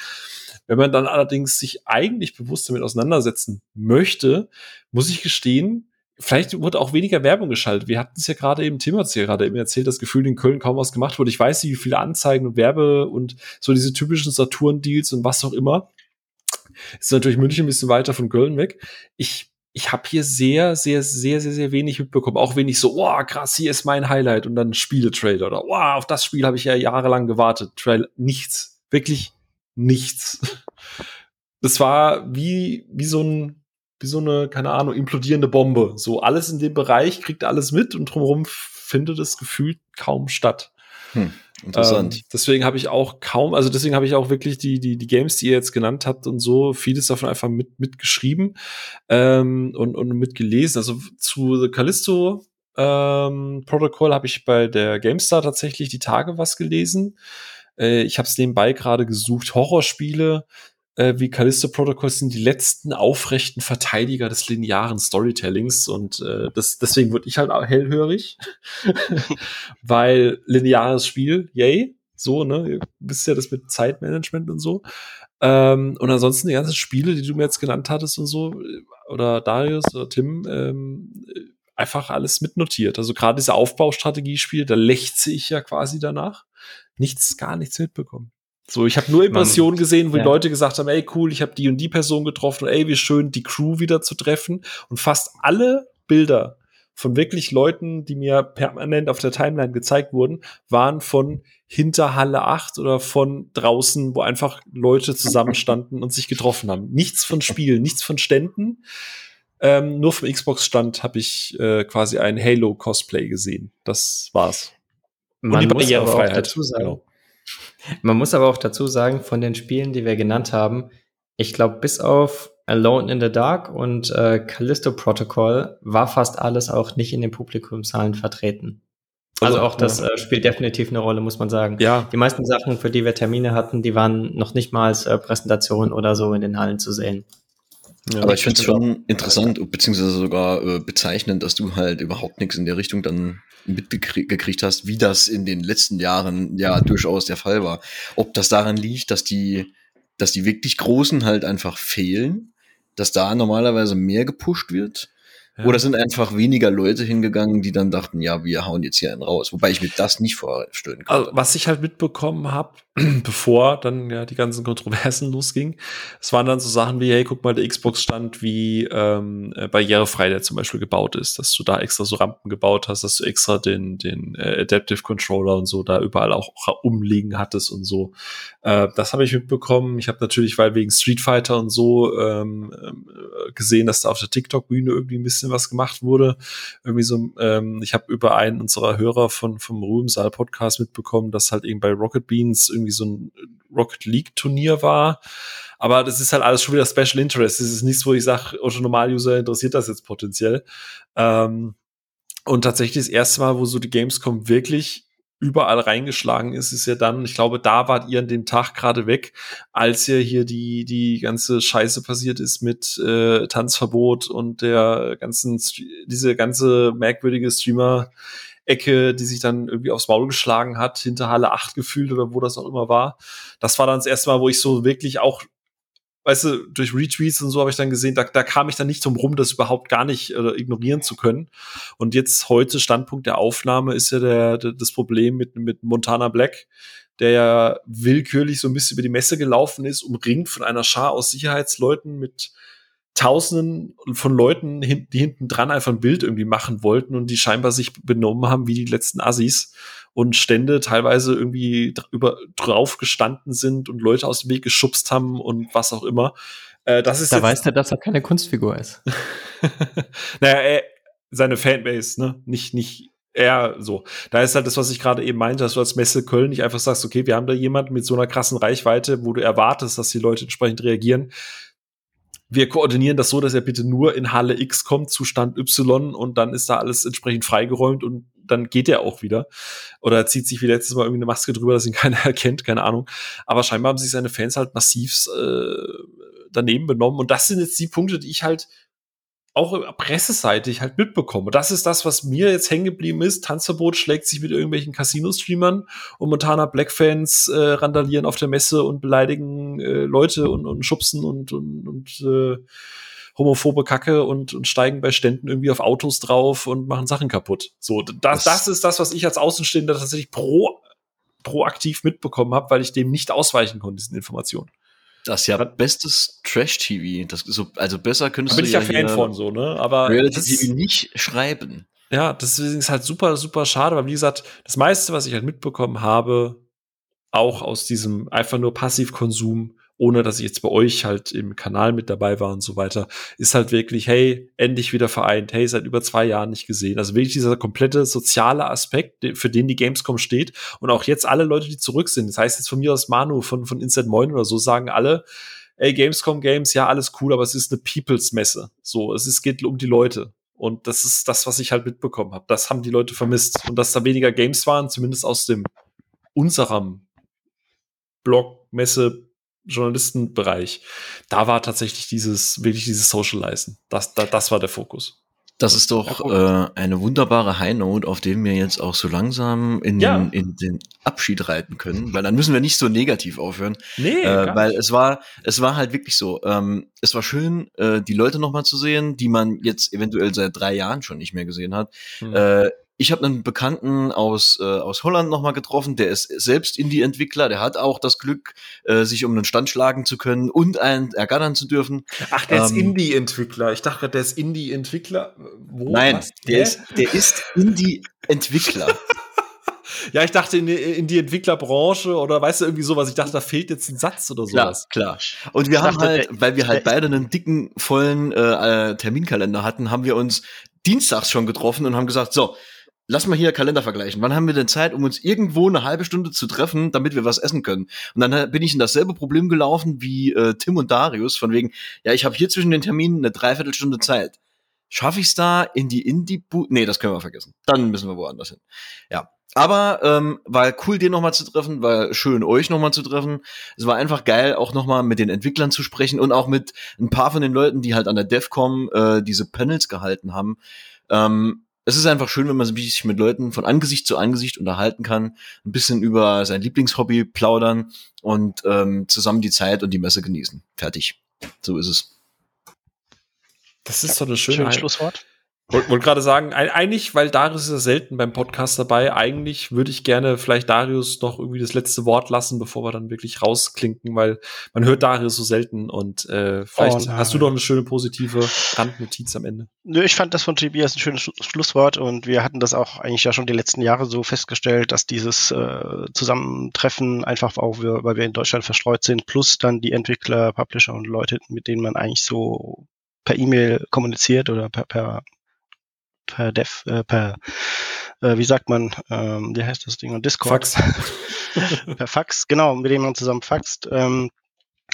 Wenn man dann allerdings sich eigentlich bewusst damit auseinandersetzen möchte, muss ich gestehen, vielleicht wurde auch weniger Werbung geschaltet. Wir hatten es ja gerade eben, Tim hat es ja gerade eben erzählt, das Gefühl, in Köln kaum was gemacht wurde. Ich weiß nicht, wie viele Anzeigen und Werbe und so diese typischen Saturn-Deals und was auch immer. Ist natürlich München ein bisschen weiter von Köln weg. Ich, ich habe hier sehr, sehr, sehr, sehr, sehr wenig mitbekommen. Auch wenig so, wow, krass, hier ist mein Highlight und dann Spiele-Trailer oder wow, auf das Spiel habe ich ja jahrelang gewartet. Trail, nichts. Wirklich nichts. Das war wie, wie so ein wie so eine, keine Ahnung, implodierende Bombe. So alles in dem Bereich kriegt alles mit und drumherum findet es gefühlt kaum statt. Hm, interessant. Ähm, deswegen habe ich auch kaum, also deswegen habe ich auch wirklich die, die, die Games, die ihr jetzt genannt habt und so, vieles davon einfach mit, mitgeschrieben ähm, und, und mitgelesen. Also zu The Callisto ähm, Protocol habe ich bei der GameStar tatsächlich die Tage was gelesen. Äh, ich habe es nebenbei gerade gesucht. Horrorspiele äh, wie Callisto Protocol sind die letzten aufrechten Verteidiger des linearen Storytellings und äh, das, deswegen wurde ich halt hellhörig, [laughs] weil lineares Spiel, yay, so, ne, ihr wisst ja das mit Zeitmanagement und so. Ähm, und ansonsten die ganzen Spiele, die du mir jetzt genannt hattest und so, oder Darius oder Tim, ähm, einfach alles mitnotiert. Also gerade diese Aufbaustrategiespiel, da lechze ich ja quasi danach. Nichts, gar nichts mitbekommen. So, ich habe nur Impressionen Man, gesehen, wo ja. Leute gesagt haben, ey, cool, ich habe die und die Person getroffen, ey, wie schön, die Crew wieder zu treffen. Und fast alle Bilder von wirklich Leuten, die mir permanent auf der Timeline gezeigt wurden, waren von hinter Halle 8 oder von draußen, wo einfach Leute zusammenstanden und sich getroffen haben. Nichts von Spielen, nichts von Ständen. Ähm, nur vom Xbox-Stand habe ich äh, quasi ein Halo-Cosplay gesehen. Das war's. Man und die Barrierefreiheit. Dazu sagen, genau. Man muss aber auch dazu sagen, von den Spielen, die wir genannt haben, ich glaube, bis auf Alone in the Dark und äh, Callisto Protocol war fast alles auch nicht in den Publikumszahlen vertreten. Also, also auch das äh, spielt definitiv eine Rolle, muss man sagen. Ja. Die meisten Sachen, für die wir Termine hatten, die waren noch nicht mal als äh, Präsentation oder so in den Hallen zu sehen. Ja, aber ich finde es schon interessant, beziehungsweise sogar äh, bezeichnend, dass du halt überhaupt nichts in der Richtung dann mitgekriegt hast, wie das in den letzten Jahren ja durchaus der Fall war. Ob das daran liegt, dass die, dass die wirklich Großen halt einfach fehlen, dass da normalerweise mehr gepusht wird, ja. Oder sind einfach weniger Leute hingegangen, die dann dachten, ja, wir hauen jetzt hier einen raus. Wobei ich mir das nicht vorstellen kann. Also, was ich halt mitbekommen habe, [clears throat] bevor dann ja die ganzen Kontroversen [laughs] losgingen, es waren dann so Sachen wie, hey, guck mal, der Xbox-Stand, wie ähm, äh, barrierefrei der zum Beispiel gebaut ist, dass du da extra so Rampen gebaut hast, dass du extra den, den äh, Adaptive Controller und so da überall auch, umliegen hattest und so. Äh, das habe ich mitbekommen. Ich habe natürlich, weil wegen Street Fighter und so ähm, äh, gesehen, dass da auf der TikTok-Bühne irgendwie ein bisschen was gemacht wurde. Irgendwie so, ähm, ich habe über einen unserer Hörer von vom Ruhmsaal Podcast mitbekommen, dass halt eben bei Rocket Beans irgendwie so ein Rocket League Turnier war. Aber das ist halt alles schon wieder Special Interest. Das ist nichts, wo ich sage, Otto Normal-User interessiert das jetzt potenziell. Ähm, und tatsächlich das erste Mal, wo so die Gamescom wirklich überall reingeschlagen ist, ist ja dann, ich glaube, da wart ihr an dem Tag gerade weg, als ja hier die, die ganze Scheiße passiert ist mit äh, Tanzverbot und der ganzen, diese ganze merkwürdige Streamer- Ecke, die sich dann irgendwie aufs Maul geschlagen hat, hinter Halle 8 gefühlt oder wo das auch immer war. Das war dann das erste Mal, wo ich so wirklich auch weißt du, durch Retweets und so habe ich dann gesehen, da, da kam ich dann nicht zum rum, das überhaupt gar nicht äh, ignorieren zu können. Und jetzt heute Standpunkt der Aufnahme ist ja der, der das Problem mit mit Montana Black, der ja willkürlich so ein bisschen über die Messe gelaufen ist, umringt von einer Schar aus Sicherheitsleuten mit Tausenden von Leuten, die hinten dran einfach ein Bild irgendwie machen wollten und die scheinbar sich benommen haben wie die letzten Assis und Stände teilweise irgendwie über, drauf gestanden sind und Leute aus dem Weg geschubst haben und was auch immer. Äh, das ist da weiß er, dass er keine Kunstfigur ist. [laughs] naja, er, seine Fanbase, ne? Nicht, nicht er so. Da ist halt das, was ich gerade eben meinte, dass du als Messe Köln nicht einfach sagst, okay, wir haben da jemanden mit so einer krassen Reichweite, wo du erwartest, dass die Leute entsprechend reagieren. Wir koordinieren das so, dass er bitte nur in Halle X kommt, Zustand Y, und dann ist da alles entsprechend freigeräumt und dann geht er auch wieder. Oder zieht sich wie letztes Mal irgendwie eine Maske drüber, dass ihn [laughs] keiner erkennt, keine Ahnung. Aber scheinbar haben sich seine Fans halt massiv äh, daneben benommen. Und das sind jetzt die Punkte, die ich halt auch presseseitig halt mitbekomme. Das ist das, was mir jetzt hängen geblieben ist. Tanzverbot schlägt sich mit irgendwelchen Casino-Streamern und Montana Black-Fans äh, randalieren auf der Messe und beleidigen äh, Leute und, und schubsen und, und, und äh, homophobe Kacke und, und steigen bei Ständen irgendwie auf Autos drauf und machen Sachen kaputt. So, das, das ist das, was ich als Außenstehender tatsächlich pro, proaktiv mitbekommen habe, weil ich dem nicht ausweichen konnte, diesen Informationen. Das ist ja bestes Trash-TV. Das so, also besser könntest du bin ich ja Fan von so, ne? Aber Reality-TV nicht schreiben. Ja, deswegen ist halt super, super schade, weil wie gesagt, das meiste, was ich halt mitbekommen habe, auch aus diesem einfach nur Passivkonsum, ohne dass ich jetzt bei euch halt im Kanal mit dabei war und so weiter, ist halt wirklich, hey, endlich wieder vereint, hey, seit über zwei Jahren nicht gesehen. Also wirklich dieser komplette soziale Aspekt, für den die Gamescom steht und auch jetzt alle Leute, die zurück sind, das heißt jetzt von mir aus Manu von, von Instant Moin oder so, sagen alle, ey, Gamescom Games, ja, alles cool, aber es ist eine Peoples-Messe. So, es ist, geht um die Leute. Und das ist das, was ich halt mitbekommen habe. Das haben die Leute vermisst. Und dass da weniger Games waren, zumindest aus dem unserem Blog, Messe, Journalistenbereich, da war tatsächlich dieses, wirklich dieses Socializen. Das, das, das war der Fokus. Das ist doch äh, eine wunderbare High Note, auf dem wir jetzt auch so langsam in, ja. den, in den Abschied reiten können, weil dann müssen wir nicht so negativ aufhören. Nee, äh, weil es war, es war halt wirklich so. Ähm, es war schön, äh, die Leute nochmal zu sehen, die man jetzt eventuell seit drei Jahren schon nicht mehr gesehen hat. Hm. Äh, ich habe einen Bekannten aus, äh, aus Holland nochmal getroffen, der ist selbst Indie-Entwickler, der hat auch das Glück, äh, sich um einen Stand schlagen zu können und einen ergattern zu dürfen. Ach, der ähm, ist Indie-Entwickler. Ich dachte, der ist Indie-Entwickler. Nein, der ist, der ist Indie-Entwickler. [laughs] ja, ich dachte in die, in die, Entwicklerbranche oder weißt du irgendwie sowas. Ich dachte, da fehlt jetzt ein Satz oder sowas. Klar, klar. Und wir ich haben dachte, halt, weil wir halt beide einen dicken, vollen äh, Terminkalender hatten, haben wir uns dienstags schon getroffen und haben gesagt, so, lass mal hier Kalender vergleichen. Wann haben wir denn Zeit, um uns irgendwo eine halbe Stunde zu treffen, damit wir was essen können? Und dann äh, bin ich in dasselbe Problem gelaufen wie äh, Tim und Darius, von wegen, ja, ich habe hier zwischen den Terminen eine Dreiviertelstunde Zeit. Schaffe ich es da in die indie -Bu Nee, das können wir vergessen. Dann müssen wir woanders hin. Ja. Aber ähm, war cool, den nochmal zu treffen, war schön, euch nochmal zu treffen. Es war einfach geil, auch nochmal mit den Entwicklern zu sprechen und auch mit ein paar von den Leuten, die halt an der DEFCOM äh, diese Panels gehalten haben. Ähm, es ist einfach schön, wenn man sich mit Leuten von Angesicht zu Angesicht unterhalten kann, ein bisschen über sein Lieblingshobby plaudern und ähm, zusammen die Zeit und die Messe genießen. Fertig. So ist es. Das ist ja, doch eine schöne Schönes Schlusswort. Wollte wollt gerade sagen, eigentlich, weil Darius ist ja selten beim Podcast dabei, eigentlich würde ich gerne vielleicht Darius noch irgendwie das letzte Wort lassen, bevor wir dann wirklich rausklinken, weil man hört Darius so selten und äh, vielleicht oh hast du noch eine schöne positive Randnotiz am Ende. Nö, ich fand das von Tobias ein schönes Schlusswort und wir hatten das auch eigentlich ja schon die letzten Jahre so festgestellt, dass dieses äh, Zusammentreffen einfach auch, weil wir in Deutschland verstreut sind, plus dann die Entwickler, Publisher und Leute, mit denen man eigentlich so per E-Mail kommuniziert oder per, per per Dev, äh, per, äh, wie sagt man, ähm, wie heißt das Ding? Discord. Fax. [laughs] per Fax, genau, mit dem man zusammen faxt. Ähm,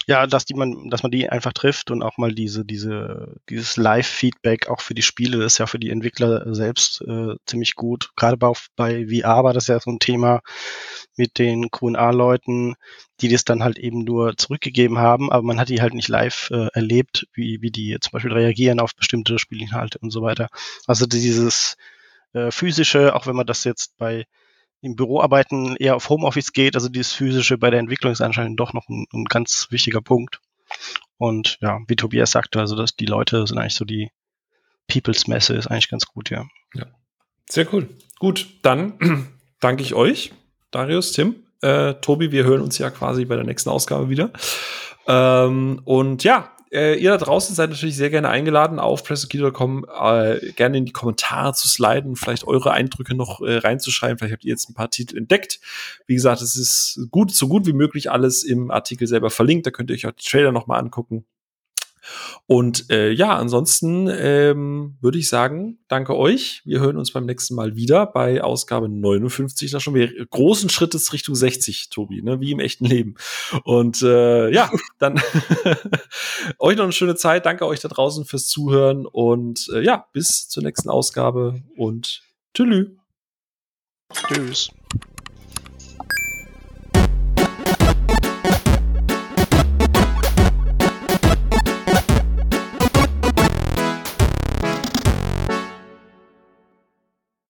ja, dass die man, dass man die einfach trifft und auch mal diese, diese, dieses Live-Feedback auch für die Spiele, das ist ja für die Entwickler selbst äh, ziemlich gut. Gerade bei, bei VR war das ja so ein Thema mit den QA-Leuten, die das dann halt eben nur zurückgegeben haben, aber man hat die halt nicht live äh, erlebt, wie, wie die zum Beispiel reagieren auf bestimmte Spielinhalte und so weiter. Also dieses äh, physische, auch wenn man das jetzt bei im Büroarbeiten eher auf Homeoffice geht, also dieses physische bei der Entwicklung ist anscheinend doch noch ein, ein ganz wichtiger Punkt. Und ja, wie Tobias sagte, also dass die Leute sind eigentlich so die People's Messe ist eigentlich ganz gut, ja. Ja. Sehr cool. Gut, dann [clears throat] danke ich euch, Darius, Tim. Äh, Tobi, wir hören uns ja quasi bei der nächsten Ausgabe wieder. Ähm, und ja, äh, ihr da draußen seid natürlich sehr gerne eingeladen, auf pressoketo.com äh, gerne in die Kommentare zu sliden, vielleicht eure Eindrücke noch äh, reinzuschreiben. Vielleicht habt ihr jetzt ein paar Titel entdeckt. Wie gesagt, es ist gut, so gut wie möglich alles im Artikel selber verlinkt. Da könnt ihr euch auch die Trailer noch mal angucken. Und äh, ja, ansonsten ähm, würde ich sagen, danke euch. Wir hören uns beim nächsten Mal wieder bei Ausgabe 59. Da schon wieder großen Schrittes Richtung 60, Tobi, ne? wie im echten Leben. Und äh, ja, [laughs] dann [laughs] euch noch eine schöne Zeit. Danke euch da draußen fürs Zuhören und äh, ja, bis zur nächsten Ausgabe und tschüss. Tschüss.